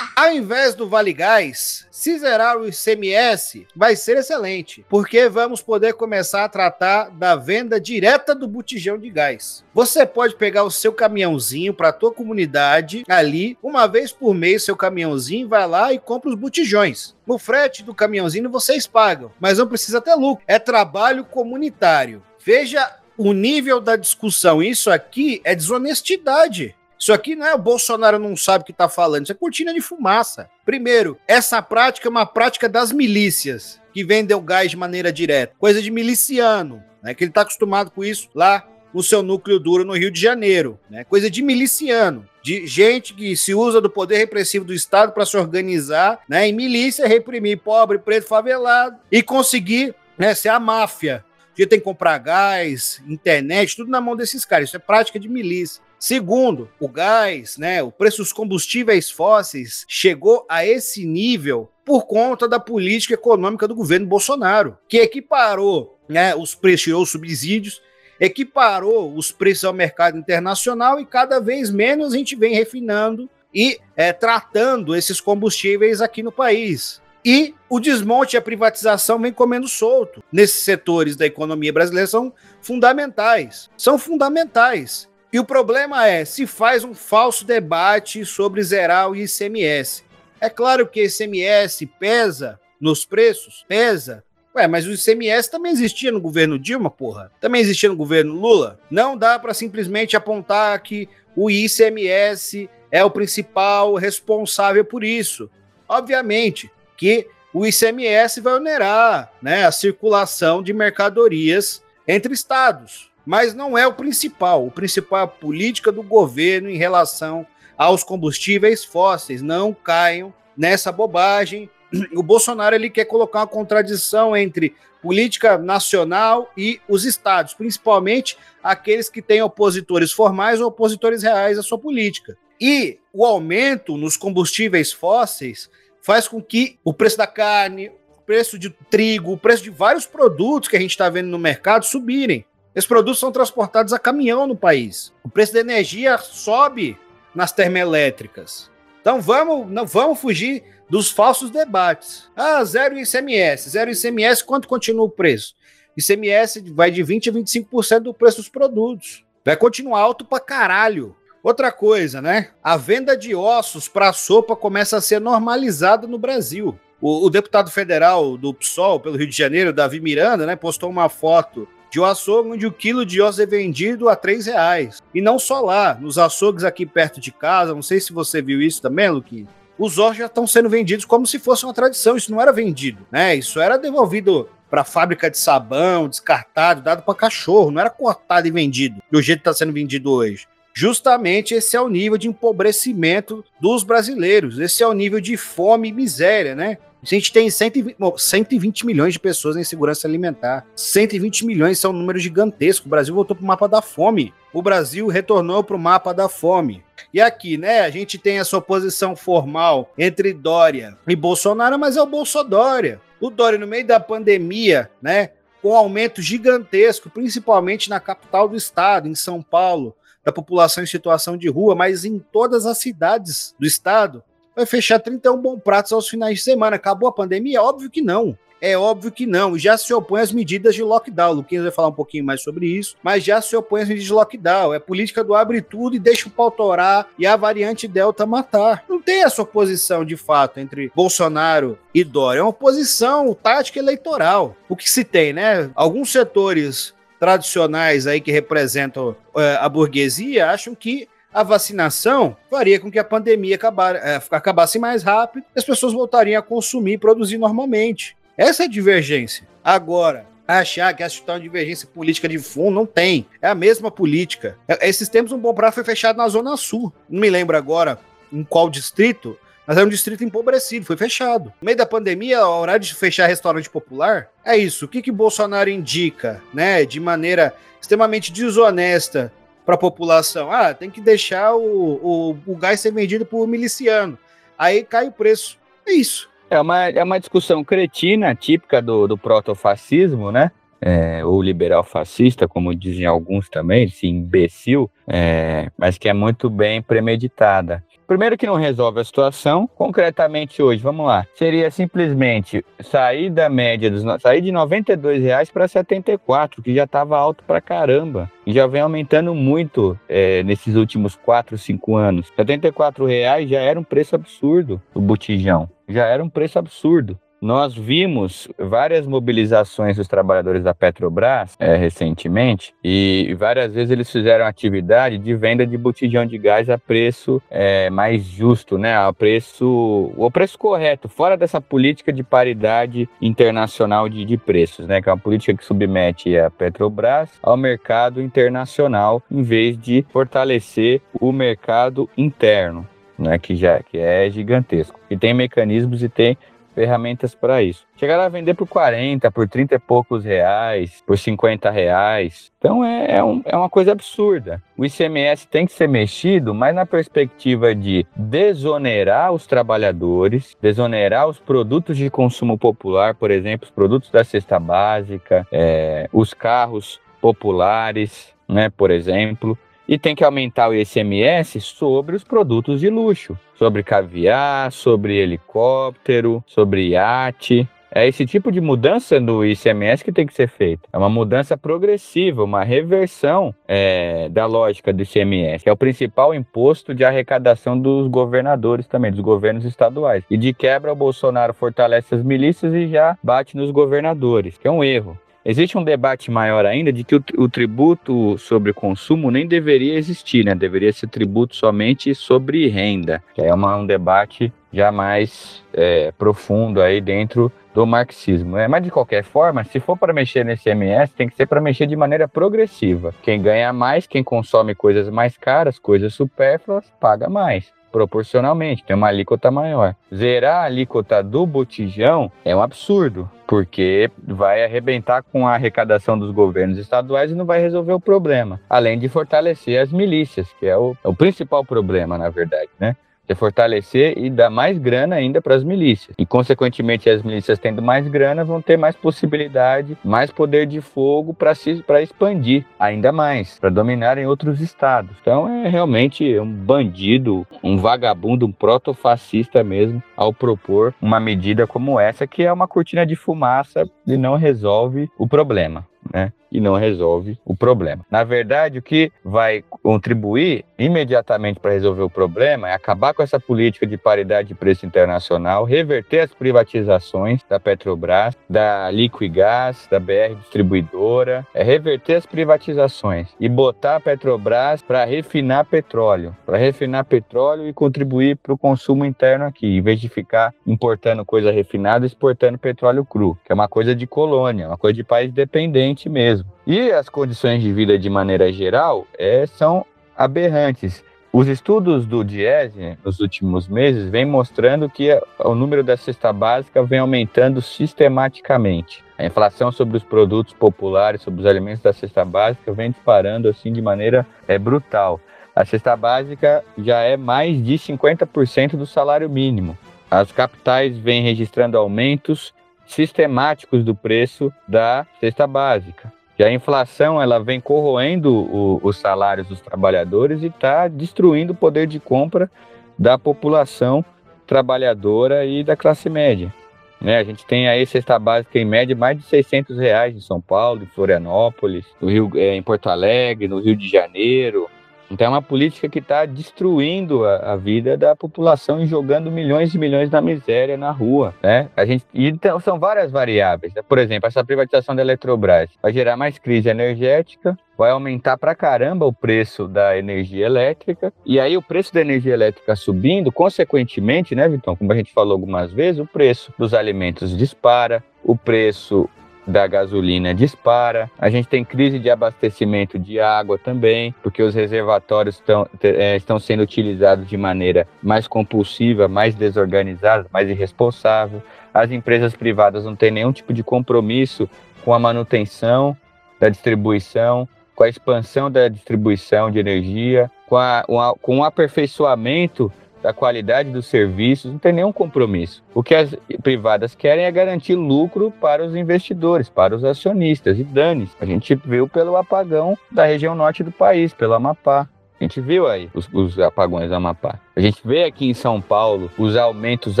ao invés do Vale Gás, se zerar o ICMS, vai ser excelente, porque vamos poder começar a tratar da venda direta do botijão de gás. Você pode pegar o seu caminhãozinho para a tua comunidade ali, uma vez por mês seu caminhãozinho vai lá e compra os botijões. No frete do caminhãozinho vocês pagam, mas não precisa ter lucro. É trabalho comunitário. Veja o nível da discussão. Isso aqui é desonestidade. Isso aqui não é o Bolsonaro não sabe o que está falando, isso é cortina de fumaça. Primeiro, essa prática é uma prática das milícias, que vendem o gás de maneira direta. Coisa de miliciano, né? Que ele está acostumado com isso lá no seu núcleo duro no Rio de Janeiro, né? Coisa de miliciano, de gente que se usa do poder repressivo do Estado para se organizar, né? Em milícia, reprimir pobre, preto, favelado e conseguir né, ser a máfia. A gente tem que comprar gás, internet, tudo na mão desses caras. Isso é prática de milícia. Segundo, o gás, né, o preço dos combustíveis fósseis chegou a esse nível por conta da política econômica do governo Bolsonaro, que equiparou né, os preços, tirou os subsídios, equiparou os preços ao mercado internacional e cada vez menos a gente vem refinando e é, tratando esses combustíveis aqui no país. E o desmonte e a privatização vem comendo solto. Nesses setores da economia brasileira são fundamentais. São fundamentais. E o problema é, se faz um falso debate sobre zerar o ICMS. É claro que o ICMS pesa nos preços, pesa. Ué, mas o ICMS também existia no governo Dilma, porra. Também existia no governo Lula. Não dá para simplesmente apontar que o ICMS é o principal responsável por isso. Obviamente que o ICMS vai onerar né, a circulação de mercadorias entre estados mas não é o principal. O principal é a política do governo em relação aos combustíveis fósseis. Não caiam nessa bobagem o Bolsonaro ele quer colocar uma contradição entre política nacional e os estados, principalmente aqueles que têm opositores formais ou opositores reais à sua política. E o aumento nos combustíveis fósseis faz com que o preço da carne, o preço de trigo, o preço de vários produtos que a gente está vendo no mercado subirem. Esses produtos são transportados a caminhão no país. O preço da energia sobe nas termoelétricas. Então vamos, não vamos fugir dos falsos debates. Ah, zero ICMS. Zero ICMS, quanto continua o preço? ICMS vai de 20% a 25% do preço dos produtos. Vai continuar alto pra caralho. Outra coisa, né? A venda de ossos para sopa começa a ser normalizada no Brasil. O, o, deputado federal do PSOL, pelo Rio de Janeiro, Davi Miranda, né, postou uma foto de um açougue onde o quilo de ossos é vendido a três reais. E não só lá, nos açougues aqui perto de casa, não sei se você viu isso também, Luquinho, os ossos já estão sendo vendidos como se fosse uma tradição, isso não era vendido, né? Isso era devolvido para fábrica de sabão, descartado, dado para cachorro, não era cortado e vendido do jeito que está sendo vendido hoje. Justamente esse é o nível de empobrecimento dos brasileiros, esse é o nível de fome e miséria, né? A gente tem 120, 120 milhões de pessoas em segurança alimentar. 120 milhões são um número gigantesco. O Brasil voltou para o mapa da fome. O Brasil retornou para o mapa da fome. E aqui, né, a gente tem essa oposição formal entre Dória e Bolsonaro, mas é o Bolsodória. O Dória, no meio da pandemia, né, com um aumento gigantesco, principalmente na capital do estado, em São Paulo, da população em situação de rua, mas em todas as cidades do estado, vai fechar 31 bom pratos aos finais de semana. Acabou a pandemia? Óbvio que não. É óbvio que não. Já se opõe às medidas de lockdown. O Luquinhas vai falar um pouquinho mais sobre isso, mas já se opõe às medidas de lockdown. É política do abre tudo e deixa o pau torar e a variante Delta matar. Não tem essa oposição de fato entre Bolsonaro e Dória. É uma oposição tática eleitoral. O que se tem, né? Alguns setores tradicionais aí que representam é, a burguesia acham que a vacinação faria com que a pandemia acabar, é, acabasse mais rápido e as pessoas voltariam a consumir e produzir normalmente. Essa é a divergência. Agora, achar que essa uma divergência política de fundo não tem. É a mesma política. É, esses tempos, um bom prazo foi fechado na Zona Sul. Não me lembro agora em qual distrito, mas é um distrito empobrecido, foi fechado. No meio da pandemia, a hora de fechar restaurante popular, é isso. O que, que Bolsonaro indica, né, de maneira extremamente desonesta para a população. Ah, tem que deixar o, o, o gás ser vendido por miliciano. Aí cai o preço. É isso. É uma, é uma discussão cretina, típica do, do protofascismo, né? É, ou liberal fascista, como dizem alguns também, esse imbecil, é, mas que é muito bem premeditada. Primeiro que não resolve a situação, concretamente hoje, vamos lá, seria simplesmente sair da média dos sair de 92 reais para 74, que já estava alto para caramba e já vem aumentando muito é, nesses últimos 4, 5 anos. 74 reais já era um preço absurdo o botijão, já era um preço absurdo. Nós vimos várias mobilizações dos trabalhadores da Petrobras é, recentemente e várias vezes eles fizeram atividade de venda de botijão de gás a preço é, mais justo, né? A preço, o preço correto, fora dessa política de paridade internacional de, de preços, né? Que é uma política que submete a Petrobras ao mercado internacional em vez de fortalecer o mercado interno. Né, que já que é gigantesco, que tem mecanismos e tem ferramentas para isso. Chegaram a vender por 40, por 30 e poucos reais, por 50 reais. Então é, é, um, é uma coisa absurda. O ICMS tem que ser mexido, mas na perspectiva de desonerar os trabalhadores, desonerar os produtos de consumo popular, por exemplo, os produtos da cesta básica, é, os carros populares, né, por exemplo, e tem que aumentar o ICMS sobre os produtos de luxo, sobre caviar, sobre helicóptero, sobre iate. É esse tipo de mudança no ICMS que tem que ser feita. É uma mudança progressiva, uma reversão é, da lógica do ICMS, que é o principal imposto de arrecadação dos governadores também, dos governos estaduais. E de quebra, o Bolsonaro fortalece as milícias e já bate nos governadores, que é um erro. Existe um debate maior ainda de que o, o, tributo sobre consumo nem deveria existir, né? Deveria ser tributo somente sobre renda. Que é uma, um debate já mais é, profundo aí dentro do marxismo. Né? Mas de qualquer forma, se for para mexer nesse MS, tem que ser para mexer de maneira progressiva. Quem ganha mais, quem consome coisas mais caras, coisas supérfluas, paga mais. Proporcionalmente, tem uma alíquota maior. Zerar a alíquota do botijão é um absurdo, porque vai arrebentar com a arrecadação dos governos estaduais e não vai resolver o problema. Além de fortalecer as milícias, que é o, é o principal problema, na verdade, né? Você fortalecer e dar mais grana ainda para as milícias. E, consequentemente, as milícias tendo mais grana vão ter mais possibilidade, mais poder de fogo para expandir ainda mais, para dominar em outros estados. Então, é realmente um bandido, um vagabundo, um protofascista mesmo, ao propor uma medida como essa, que é uma cortina de fumaça e não resolve o problema. Né? e não resolve o problema. Na verdade, o que vai contribuir imediatamente para resolver o problema é acabar com essa política de paridade de preço internacional, reverter as privatizações da Petrobras, da Liquigás, da BR Distribuidora, é reverter as privatizações e botar a Petrobras para refinar petróleo, para refinar petróleo e contribuir para o consumo interno aqui, em vez de ficar importando coisa refinada, exportando petróleo cru, que é uma coisa de colônia, uma coisa de país dependente mesmo. E as condições de vida, de maneira geral, é, são aberrantes. Os estudos do Diese nos últimos meses vêm mostrando que o número da cesta básica vem aumentando sistematicamente. A inflação sobre os produtos populares, sobre os alimentos da cesta básica, vem disparando assim de maneira é, brutal. A cesta básica já é mais de 50% do salário mínimo. As capitais vêm registrando aumentos sistemáticos do preço da cesta básica que a inflação ela vem corroendo o, os salários dos trabalhadores e está destruindo o poder de compra da população trabalhadora e da classe média. Né? A gente tem aí cesta básica em média mais de 600 reais em São Paulo, em Florianópolis, no Rio, é, em Porto Alegre, no Rio de Janeiro, então é uma política que está destruindo a, a, vida da população e jogando milhões e milhões na miséria na rua, né? A gente, então são várias variáveis. Né? Por exemplo, essa privatização da Eletrobras vai gerar mais crise energética, vai aumentar pra caramba o preço da energia elétrica, e aí o preço da energia elétrica subindo, consequentemente, né, Vitão, como a gente falou algumas vezes, o preço dos alimentos dispara, o preço da gasolina dispara. A gente tem crise de abastecimento de água também, porque os reservatórios estão, é, estão sendo utilizados de maneira mais compulsiva, mais desorganizada, mais irresponsável. As empresas privadas não têm nenhum tipo de compromisso com a manutenção da distribuição, com a expansão da distribuição de energia, com, a, com o aperfeiçoamento da qualidade dos serviços, não tem nenhum compromisso. O que as privadas querem é garantir lucro para os investidores, para os acionistas, e dane -se. A gente viu pelo apagão da região norte do país, pelo Amapá. A gente viu aí os, os, apagões do Amapá. A gente vê aqui em São Paulo os aumentos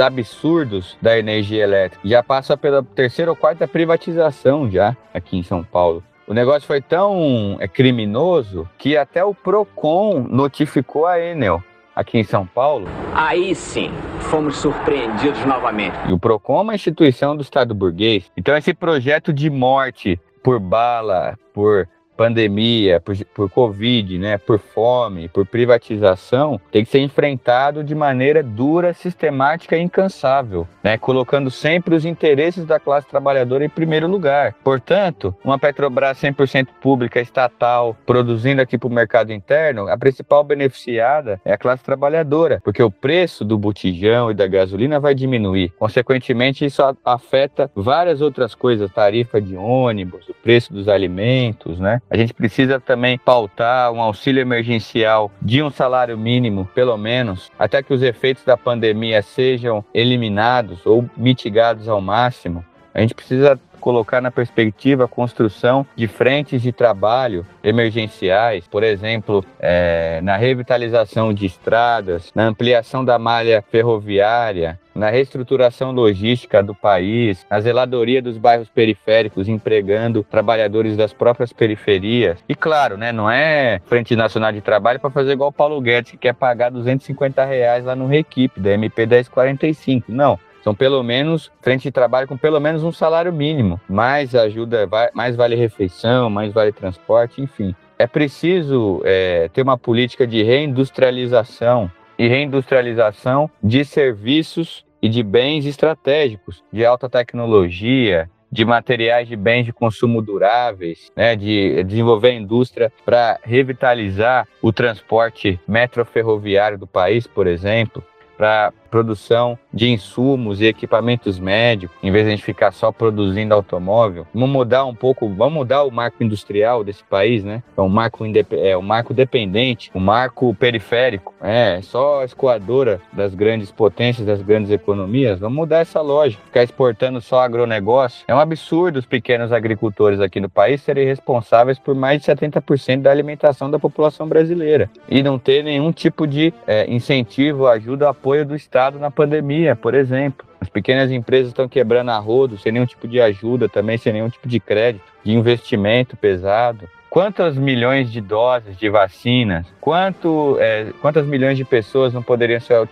absurdos da energia elétrica. Já passa pela terceira ou quarta privatização já aqui em São Paulo. O negócio foi tão é, criminoso que até o Procon notificou a Enel aqui em São Paulo. Aí sim, fomos surpreendidos novamente. E o PROCON é uma instituição do Estado burguês. Então, esse projeto de morte por bala, por pandemia, por, por Covid, né, por fome, por privatização, tem que ser enfrentado de maneira dura, sistemática e incansável, né, colocando sempre os interesses da classe trabalhadora em primeiro lugar. Portanto, uma Petrobras 100% pública, estatal, produzindo aqui para o mercado interno, a principal beneficiada é a classe trabalhadora, porque o preço do botijão e da gasolina vai diminuir. Consequentemente, isso afeta várias outras coisas, tarifa de ônibus, o preço dos alimentos, né? A gente precisa também pautar um auxílio emergencial de um salário mínimo, pelo menos, até que os efeitos da pandemia sejam eliminados ou mitigados ao máximo. A gente precisa colocar na perspectiva a construção de frentes de trabalho emergenciais, por exemplo, é, na revitalização de estradas, na ampliação da malha ferroviária, na reestruturação logística do país, na zeladoria dos bairros periféricos, empregando trabalhadores das próprias periferias. E claro, né, não é Frente Nacional de Trabalho para fazer igual o Paulo Guedes, que quer pagar 250 reais lá no Requipe, da MP 1045. Não. São pelo menos frente de trabalho com pelo menos um salário mínimo, mais ajuda, mais vale refeição, mais vale transporte, enfim. É preciso é, ter uma política de reindustrialização e reindustrialização de serviços e de bens estratégicos, de alta tecnologia, de materiais de bens de consumo duráveis, né, de desenvolver a indústria para revitalizar o transporte metroferroviário do país, por exemplo, para produção de insumos e equipamentos médicos, em vez de a gente ficar só produzindo automóvel. Vamos mudar um pouco, vamos mudar o marco industrial desse país, né? É um marco, é um marco dependente, um marco periférico, é só a escoadora das grandes potências, das grandes economias. Vamos mudar essa lógica. Ficar exportando só agronegócio. É um absurdo os pequenos agricultores aqui no país serem responsáveis por mais de 70% da alimentação da população brasileira e não ter nenhum tipo de é, incentivo, ajuda, apoio do Estado na pandemia, por exemplo. As pequenas empresas estão quebrando a rodo, sem nenhum tipo de ajuda, também sem nenhum tipo de crédito, de investimento pesado. Quantas milhões de doses de vacinas, quanto, é, quantas milhões de pessoas não poderiam ser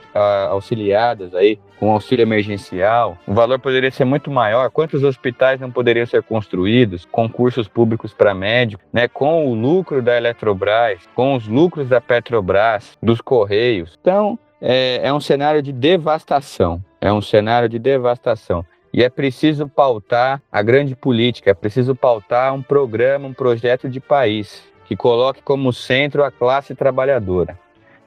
auxiliadas aí com auxílio emergencial? O valor poderia ser muito maior. Quantos hospitais não poderiam ser construídos? Concursos públicos para médicos, né? Com o lucro da Eletrobras, com os lucros da Petrobras, dos Correios. Então, é, é um cenário de devastação. É um cenário de devastação. E é preciso pautar a grande política, é preciso pautar um programa, um projeto de país que coloque como centro a classe trabalhadora.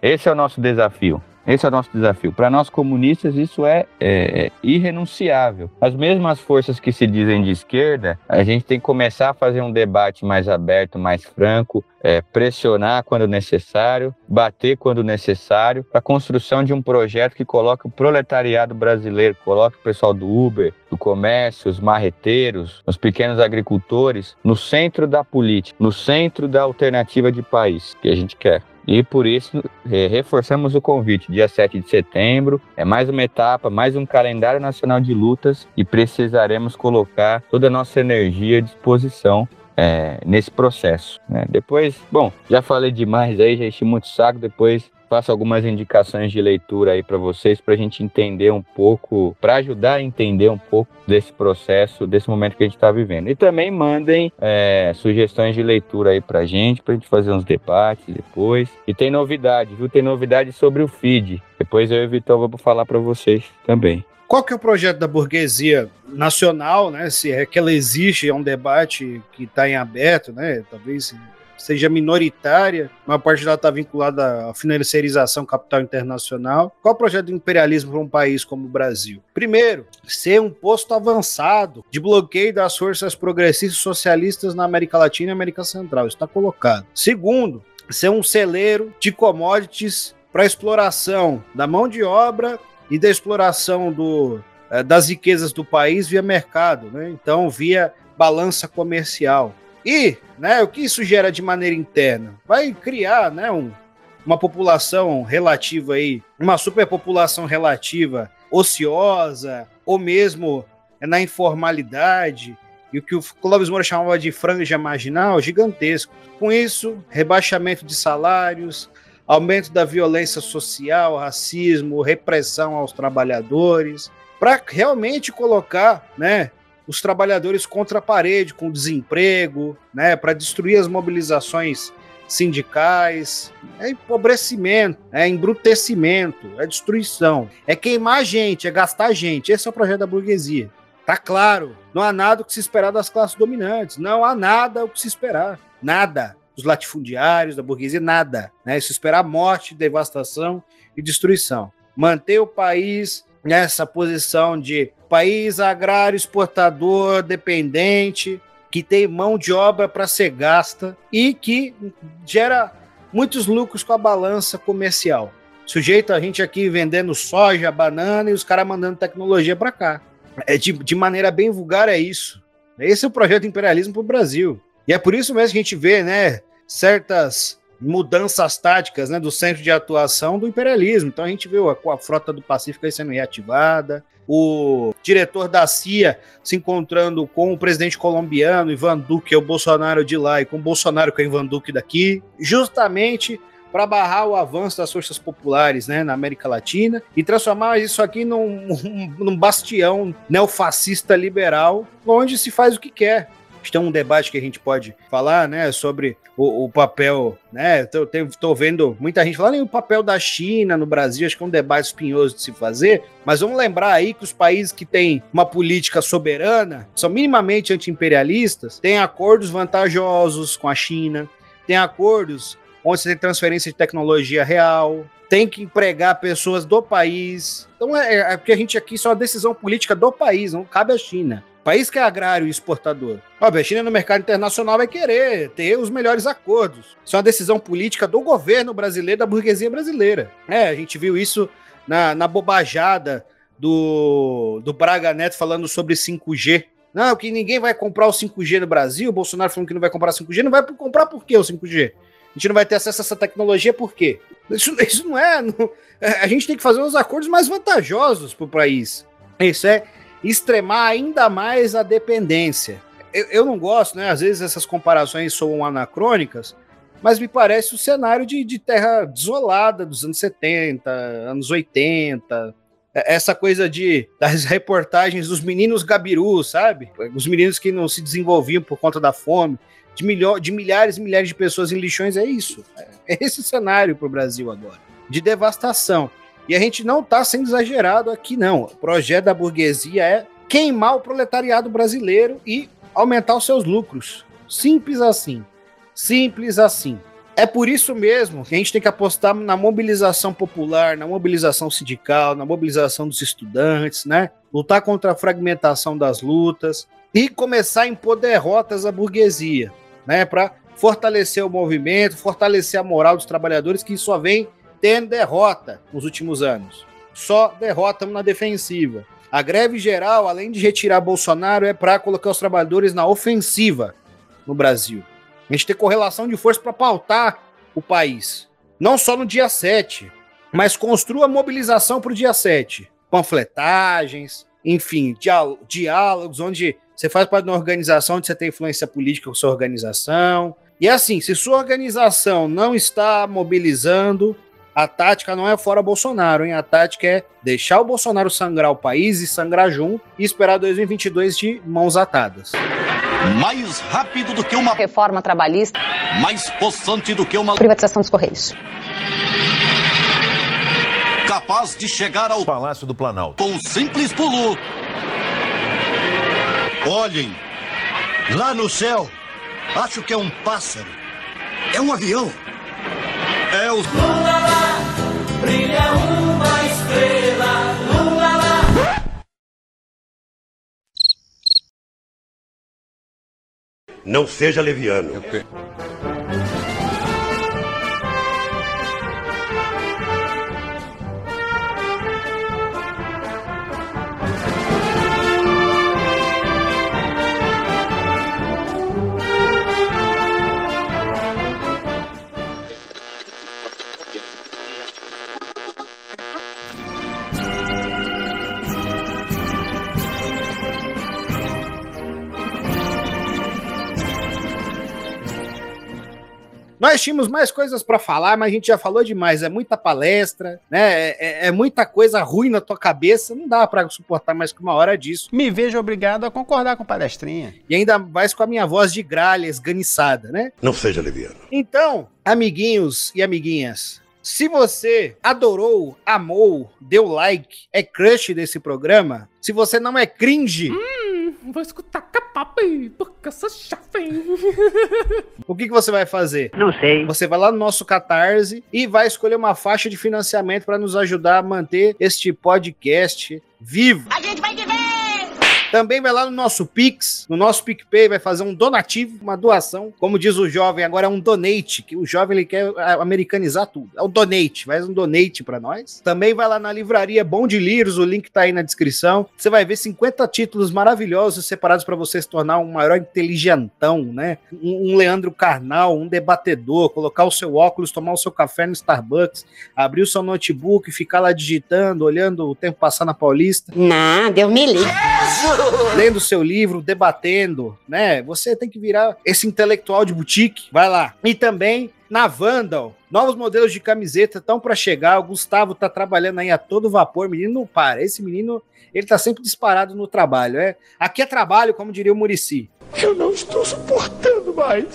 Esse é o nosso desafio. Esse é o nosso desafio. Para nós comunistas, isso é, é, é, irrenunciável. As mesmas forças que se dizem de esquerda, a gente tem que começar a fazer um debate mais aberto, mais franco, é, pressionar quando necessário, bater quando necessário, para a construção de um projeto que coloque o proletariado brasileiro, coloque o pessoal do Uber, do comércio, os marreteiros, os pequenos agricultores no centro da política, no centro da alternativa de país que a gente quer. E por isso é, reforçamos o convite, dia 7 de setembro, é mais uma etapa, mais um calendário nacional de lutas e precisaremos colocar toda a nossa energia à disposição é, nesse processo. Né? Depois, bom, já falei demais aí, já enchi muito saco, depois faço algumas indicações de leitura aí para vocês, para a gente entender um pouco, para ajudar a entender um pouco desse processo, desse momento que a gente está vivendo. E também mandem é, sugestões de leitura aí para a gente, para a gente fazer uns debates depois. E tem novidade, viu? Tem novidade sobre o feed. Depois eu e o Vitor vou falar para vocês também. Qual que é o projeto da burguesia nacional, né? Se é que ela existe, é um debate que está em aberto, né? Talvez seja minoritária, uma parte dela está vinculada à financiarização capital internacional. Qual o projeto do imperialismo para um país como o Brasil? Primeiro, ser um posto avançado de bloqueio das forças progressistas socialistas na América Latina e América Central. Isso está colocado. Segundo, ser um celeiro de commodities para exploração da mão de obra e da exploração do, eh, das riquezas do país via mercado, né? então via balança comercial. E né, o que isso gera de maneira interna? Vai criar né, um, uma população relativa aí, uma superpopulação relativa ociosa, ou mesmo na informalidade, e o que o Clóvis Moura chamava de franja marginal, gigantesco. Com isso, rebaixamento de salários, aumento da violência social, racismo, repressão aos trabalhadores, para realmente colocar né, os trabalhadores contra a parede, com desemprego, né, para destruir as mobilizações sindicais, é empobrecimento, é embrutecimento, é destruição, é queimar gente, é gastar gente. Esse é o projeto da burguesia. Tá claro, não há nada o que se esperar das classes dominantes, não há nada o que se esperar, nada. Dos latifundiários, da burguesia, nada. Né? Se esperar morte, devastação e destruição. Manter o país nessa posição de país agrário exportador dependente, que tem mão de obra para ser gasta e que gera muitos lucros com a balança comercial. Sujeito a gente aqui vendendo soja, banana e os caras mandando tecnologia para cá. É de, de maneira bem vulgar é isso. Esse é o projeto imperialismo para o Brasil. E é por isso mesmo que a gente vê, né, certas mudanças táticas né, do centro de atuação do imperialismo. Então a gente viu a, a frota do Pacífico sendo reativada, o diretor da CIA se encontrando com o presidente colombiano, Ivan Duque, é o Bolsonaro de lá, e com o Bolsonaro, que é o Ivan Duque daqui, justamente para barrar o avanço das forças populares né, na América Latina e transformar isso aqui num, num bastião neofascista liberal, onde se faz o que quer. Tem um debate que a gente pode falar, né, sobre o, o papel, né, tô, vendo muita gente falando em o papel da China no Brasil, acho que é um debate espinhoso de se fazer, mas vamos lembrar aí que os países que têm uma política soberana, são minimamente anti-imperialistas, têm acordos vantajosos com a China, têm acordos onde você tem transferência de tecnologia real, tem que empregar pessoas do país. Então é, é porque a gente aqui só é uma decisão política do país, não cabe à China. País que é agrário e exportador. Óbvio, a China no mercado internacional vai querer ter os melhores acordos. Isso é uma decisão política do governo brasileiro, da burguesia brasileira. É, a gente viu isso na, na bobajada do, do Braga Neto falando sobre 5G. Não, que ninguém vai comprar o 5G no Brasil. O Bolsonaro falando que não vai comprar 5G. Não vai comprar por quê o 5G? A gente não vai ter acesso a essa tecnologia por quê? Isso, isso não é. Não, a gente tem que fazer uns acordos mais vantajosos para o país. Isso é extremar ainda mais a dependência. Eu, eu, não gosto, né? Às vezes essas comparações são anacrônicas, mas me parece o cenário de, de terra desolada dos anos 70, anos 80. É, essa coisa de das reportagens dos meninos gabirus, sabe? Os meninos que não se desenvolviam por conta da fome, de, milho, de milhares e milhares de pessoas em lixões, é isso. É esse cenário para o Brasil agora, de devastação. E a gente não está sendo exagerado aqui, não. O projeto da burguesia é queimar o proletariado brasileiro e aumentar os seus lucros. Simples assim. Simples assim. É por isso mesmo que a gente tem que apostar na mobilização popular, na mobilização sindical, na mobilização dos estudantes, né? Lutar contra a fragmentação das lutas e começar a impor derrotas à burguesia, né? Para fortalecer o movimento, fortalecer a moral dos trabalhadores que só vem tendo derrota nos últimos anos. Só derrota na defensiva. A greve geral, além de retirar Bolsonaro, é para colocar os trabalhadores na ofensiva no Brasil. A gente tem correlação de força para pautar o país. Não só no dia 7, mas construa mobilização para o dia 7. Panfletagens, enfim, diálogos onde você faz parte de uma organização onde você tem influência política com sua organização. E assim, se sua organização não está mobilizando, a tática não é fora Bolsonaro, hein? A tática é deixar o Bolsonaro sangrar o país e sangrar junto e esperar 2022 de mãos atadas. Mais rápido do que uma reforma trabalhista. Mais possante do que uma privatização dos Correios. Capaz de chegar ao Palácio do Planalto. Com um simples pulo. Olhem, lá no céu, acho que é um pássaro. É um avião. É o. Brilha uma estrela. Lula lá. Não seja leviano. Tínhamos mais coisas para falar, mas a gente já falou demais. É muita palestra, né? É, é, é muita coisa ruim na tua cabeça. Não dá para suportar mais que uma hora disso. Me vejo obrigado a concordar com palestrinha. E ainda mais com a minha voz de gralha esganiçada, né? Não seja leviano. Então, amiguinhos e amiguinhas, se você adorou, amou, deu like, é crush desse programa, se você não é cringe. Hum, vou escutar capap, porque eu sou o que, que você vai fazer? Não sei. Você vai lá no nosso Catarse e vai escolher uma faixa de financiamento para nos ajudar a manter este podcast vivo. A gente vai! Também vai lá no nosso Pix, no nosso PicPay, vai fazer um donativo, uma doação. Como diz o jovem, agora é um donate, que o jovem ele quer americanizar tudo. É um donate, faz um donate para nós. Também vai lá na livraria Bom de Livros, o link tá aí na descrição. Você vai ver 50 títulos maravilhosos separados para você se tornar um maior inteligentão, né? Um, um Leandro Carnal, um debatedor, colocar o seu óculos, tomar o seu café no Starbucks, abrir o seu notebook, ficar lá digitando, olhando o tempo passar na Paulista. Não, Deus me livre lendo seu livro, debatendo, né? Você tem que virar esse intelectual de boutique. Vai lá. E também na Vandal, novos modelos de camiseta estão para chegar. O Gustavo tá trabalhando aí a todo vapor. Menino não para. Esse menino, ele tá sempre disparado no trabalho. É. Aqui é trabalho, como diria o Murici. Eu não estou suportando mais.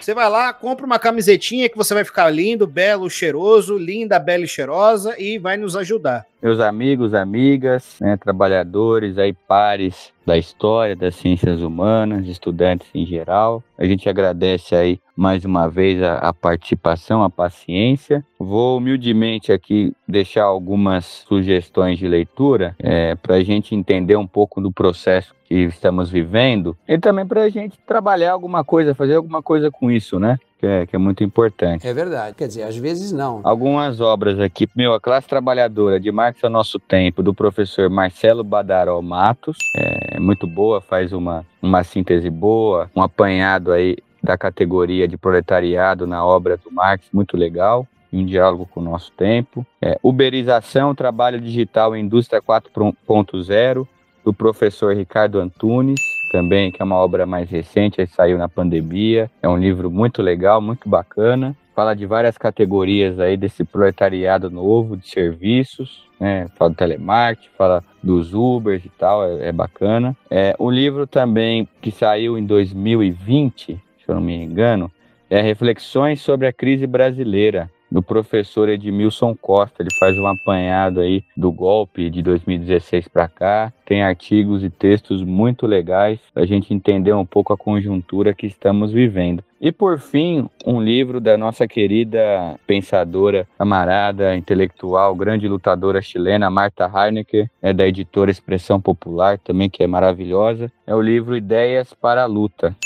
Você vai lá, compra uma camisetinha que você vai ficar lindo, belo, cheiroso, linda, bela e cheirosa e vai nos ajudar. Meus amigos, amigas, né, trabalhadores, aí pares da história, das ciências humanas, estudantes em geral. A gente agradece aí mais uma vez a, a participação, a paciência. Vou humildemente aqui deixar algumas sugestões de leitura é, para a gente entender um pouco do processo que estamos vivendo e também para a gente trabalhar alguma coisa, fazer alguma coisa com isso, né? Que é, que é, muito importante. É verdade. Quer dizer, às vezes não. Algumas obras aqui. Meu, A Classe Trabalhadora, de Marx ao Nosso Tempo, do professor Marcelo Badaró Matos. É muito boa, faz uma, uma síntese boa, um apanhado aí da categoria de proletariado na obra do Marx, muito legal. Um diálogo com o nosso tempo. É, Uberização, Trabalho Digital e Indústria 4.0, do professor Ricardo Antunes também, que é uma obra mais recente, saiu na pandemia. É um livro muito legal, muito bacana. Fala de várias categorias aí desse proletariado novo de serviços, né? Fala do telemarketing, fala dos Ubers e tal, é, é bacana. É, o livro também que saiu em 2020, se eu não me engano, é Reflexões sobre a Crise Brasileira, do professor Edmilson Costa. Ele faz um apanhado aí do golpe de 2016 para cá. Tem artigos e textos muito legais para a gente entender um pouco a conjuntura que estamos vivendo. E por fim, um livro da nossa querida pensadora, camarada, intelectual, grande lutadora chilena, Marta Heinecke, é da editora Expressão Popular, também que é maravilhosa. É o livro Ideias para a Luta.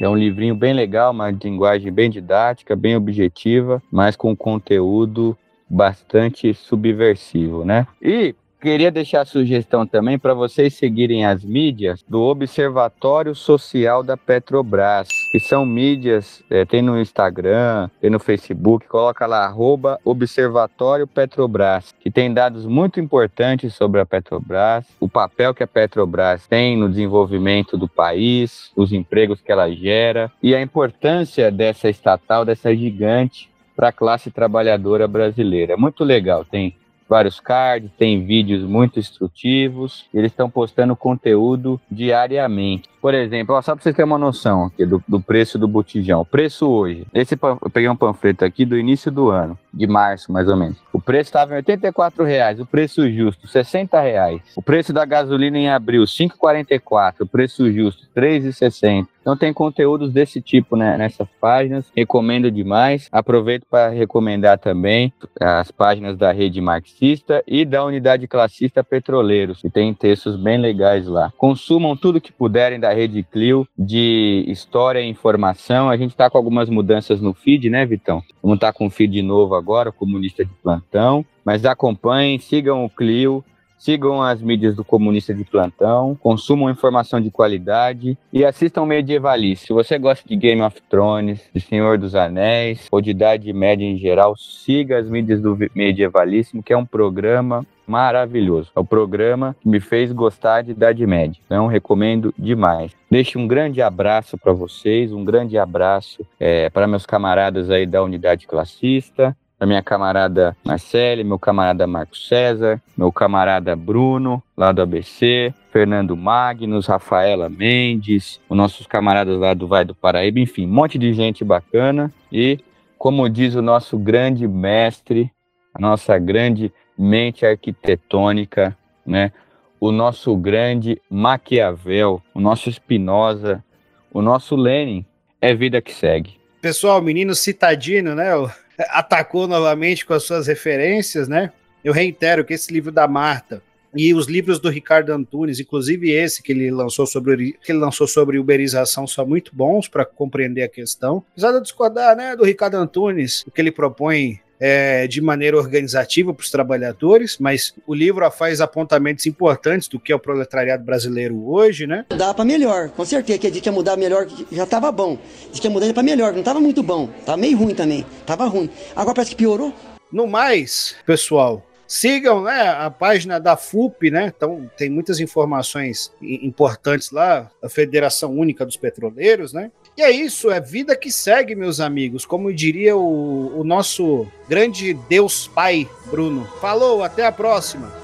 É um livrinho bem legal, uma linguagem bem didática, bem objetiva, mas com conteúdo bastante subversivo, né? E queria deixar a sugestão também para vocês seguirem as mídias do Observatório Social da Petrobras, que são mídias, é, tem no Instagram, tem no Facebook, coloca lá, arroba Observatório Petrobras, que tem dados muito importantes sobre a Petrobras, o papel que a Petrobras tem no desenvolvimento do país, os empregos que ela gera e a importância dessa estatal, dessa gigante para a classe trabalhadora brasileira. É muito legal, tem vários cards, tem vídeos muito instrutivos, eles estão postando conteúdo diariamente. Por exemplo, ó, só para vocês terem uma noção aqui do, do preço do botijão. O preço hoje, esse eu peguei um panfleto aqui do início do ano, de março mais ou menos. O preço estava em 84 reais, o preço justo 60 reais. O preço da gasolina em abril 5,44, o preço justo 3,60. Então tem conteúdos desse tipo né, nessas páginas, recomendo demais. Aproveito para recomendar também as páginas da rede marxista e da unidade classista Petroleiros, que tem textos bem legais lá. Consumam tudo que puderem da rede Clio de história e informação. A gente está com algumas mudanças no feed, né, Vitão? Vamos estar tá com o feed novo agora, comunista de plantão. Mas acompanhem, sigam o Clio, Sigam as mídias do Comunista de Plantão, consumam informação de qualidade e assistam Medievalice. Se você gosta de Game of Thrones, de Senhor dos Anéis ou de Idade Média em geral, siga as mídias do Medievalíssimo, que é um programa maravilhoso. É o programa que me fez gostar de Idade Média. Então, recomendo demais. Deixo um grande abraço para vocês, um grande abraço é, para meus camaradas aí da unidade classista, a minha camarada Marcele, meu camarada Marco César, meu camarada Bruno, lá do ABC, Fernando Magnus, Rafaela Mendes, os nossos camaradas lá do Vai do Paraíba, enfim, um monte de gente bacana. E, como diz o nosso grande mestre, a nossa grande mente arquitetônica, né? O nosso grande Maquiavel, o nosso Spinoza, o nosso Lenin, é vida que segue. Pessoal, menino citadino, né? Atacou novamente com as suas referências, né? Eu reitero que esse livro da Marta e os livros do Ricardo Antunes, inclusive esse que ele lançou sobre que ele lançou sobre uberização, são muito bons para compreender a questão. Apesar de eu discordar, né, do Ricardo Antunes, o que ele propõe é, de maneira organizativa para os trabalhadores, mas o livro faz apontamentos importantes do que é o proletariado brasileiro hoje, né? Dá para melhor, com certeza que a gente ia mudar melhor, já estava bom. Diz que ia mudar para melhor, não estava muito bom, estava meio ruim também, estava ruim. Agora parece que piorou. No mais, pessoal, Sigam né, a página da FUP, né? Então tem muitas informações importantes lá, a Federação Única dos Petroleiros, né? E é isso, é vida que segue, meus amigos. Como diria o, o nosso grande Deus Pai, Bruno. Falou, até a próxima.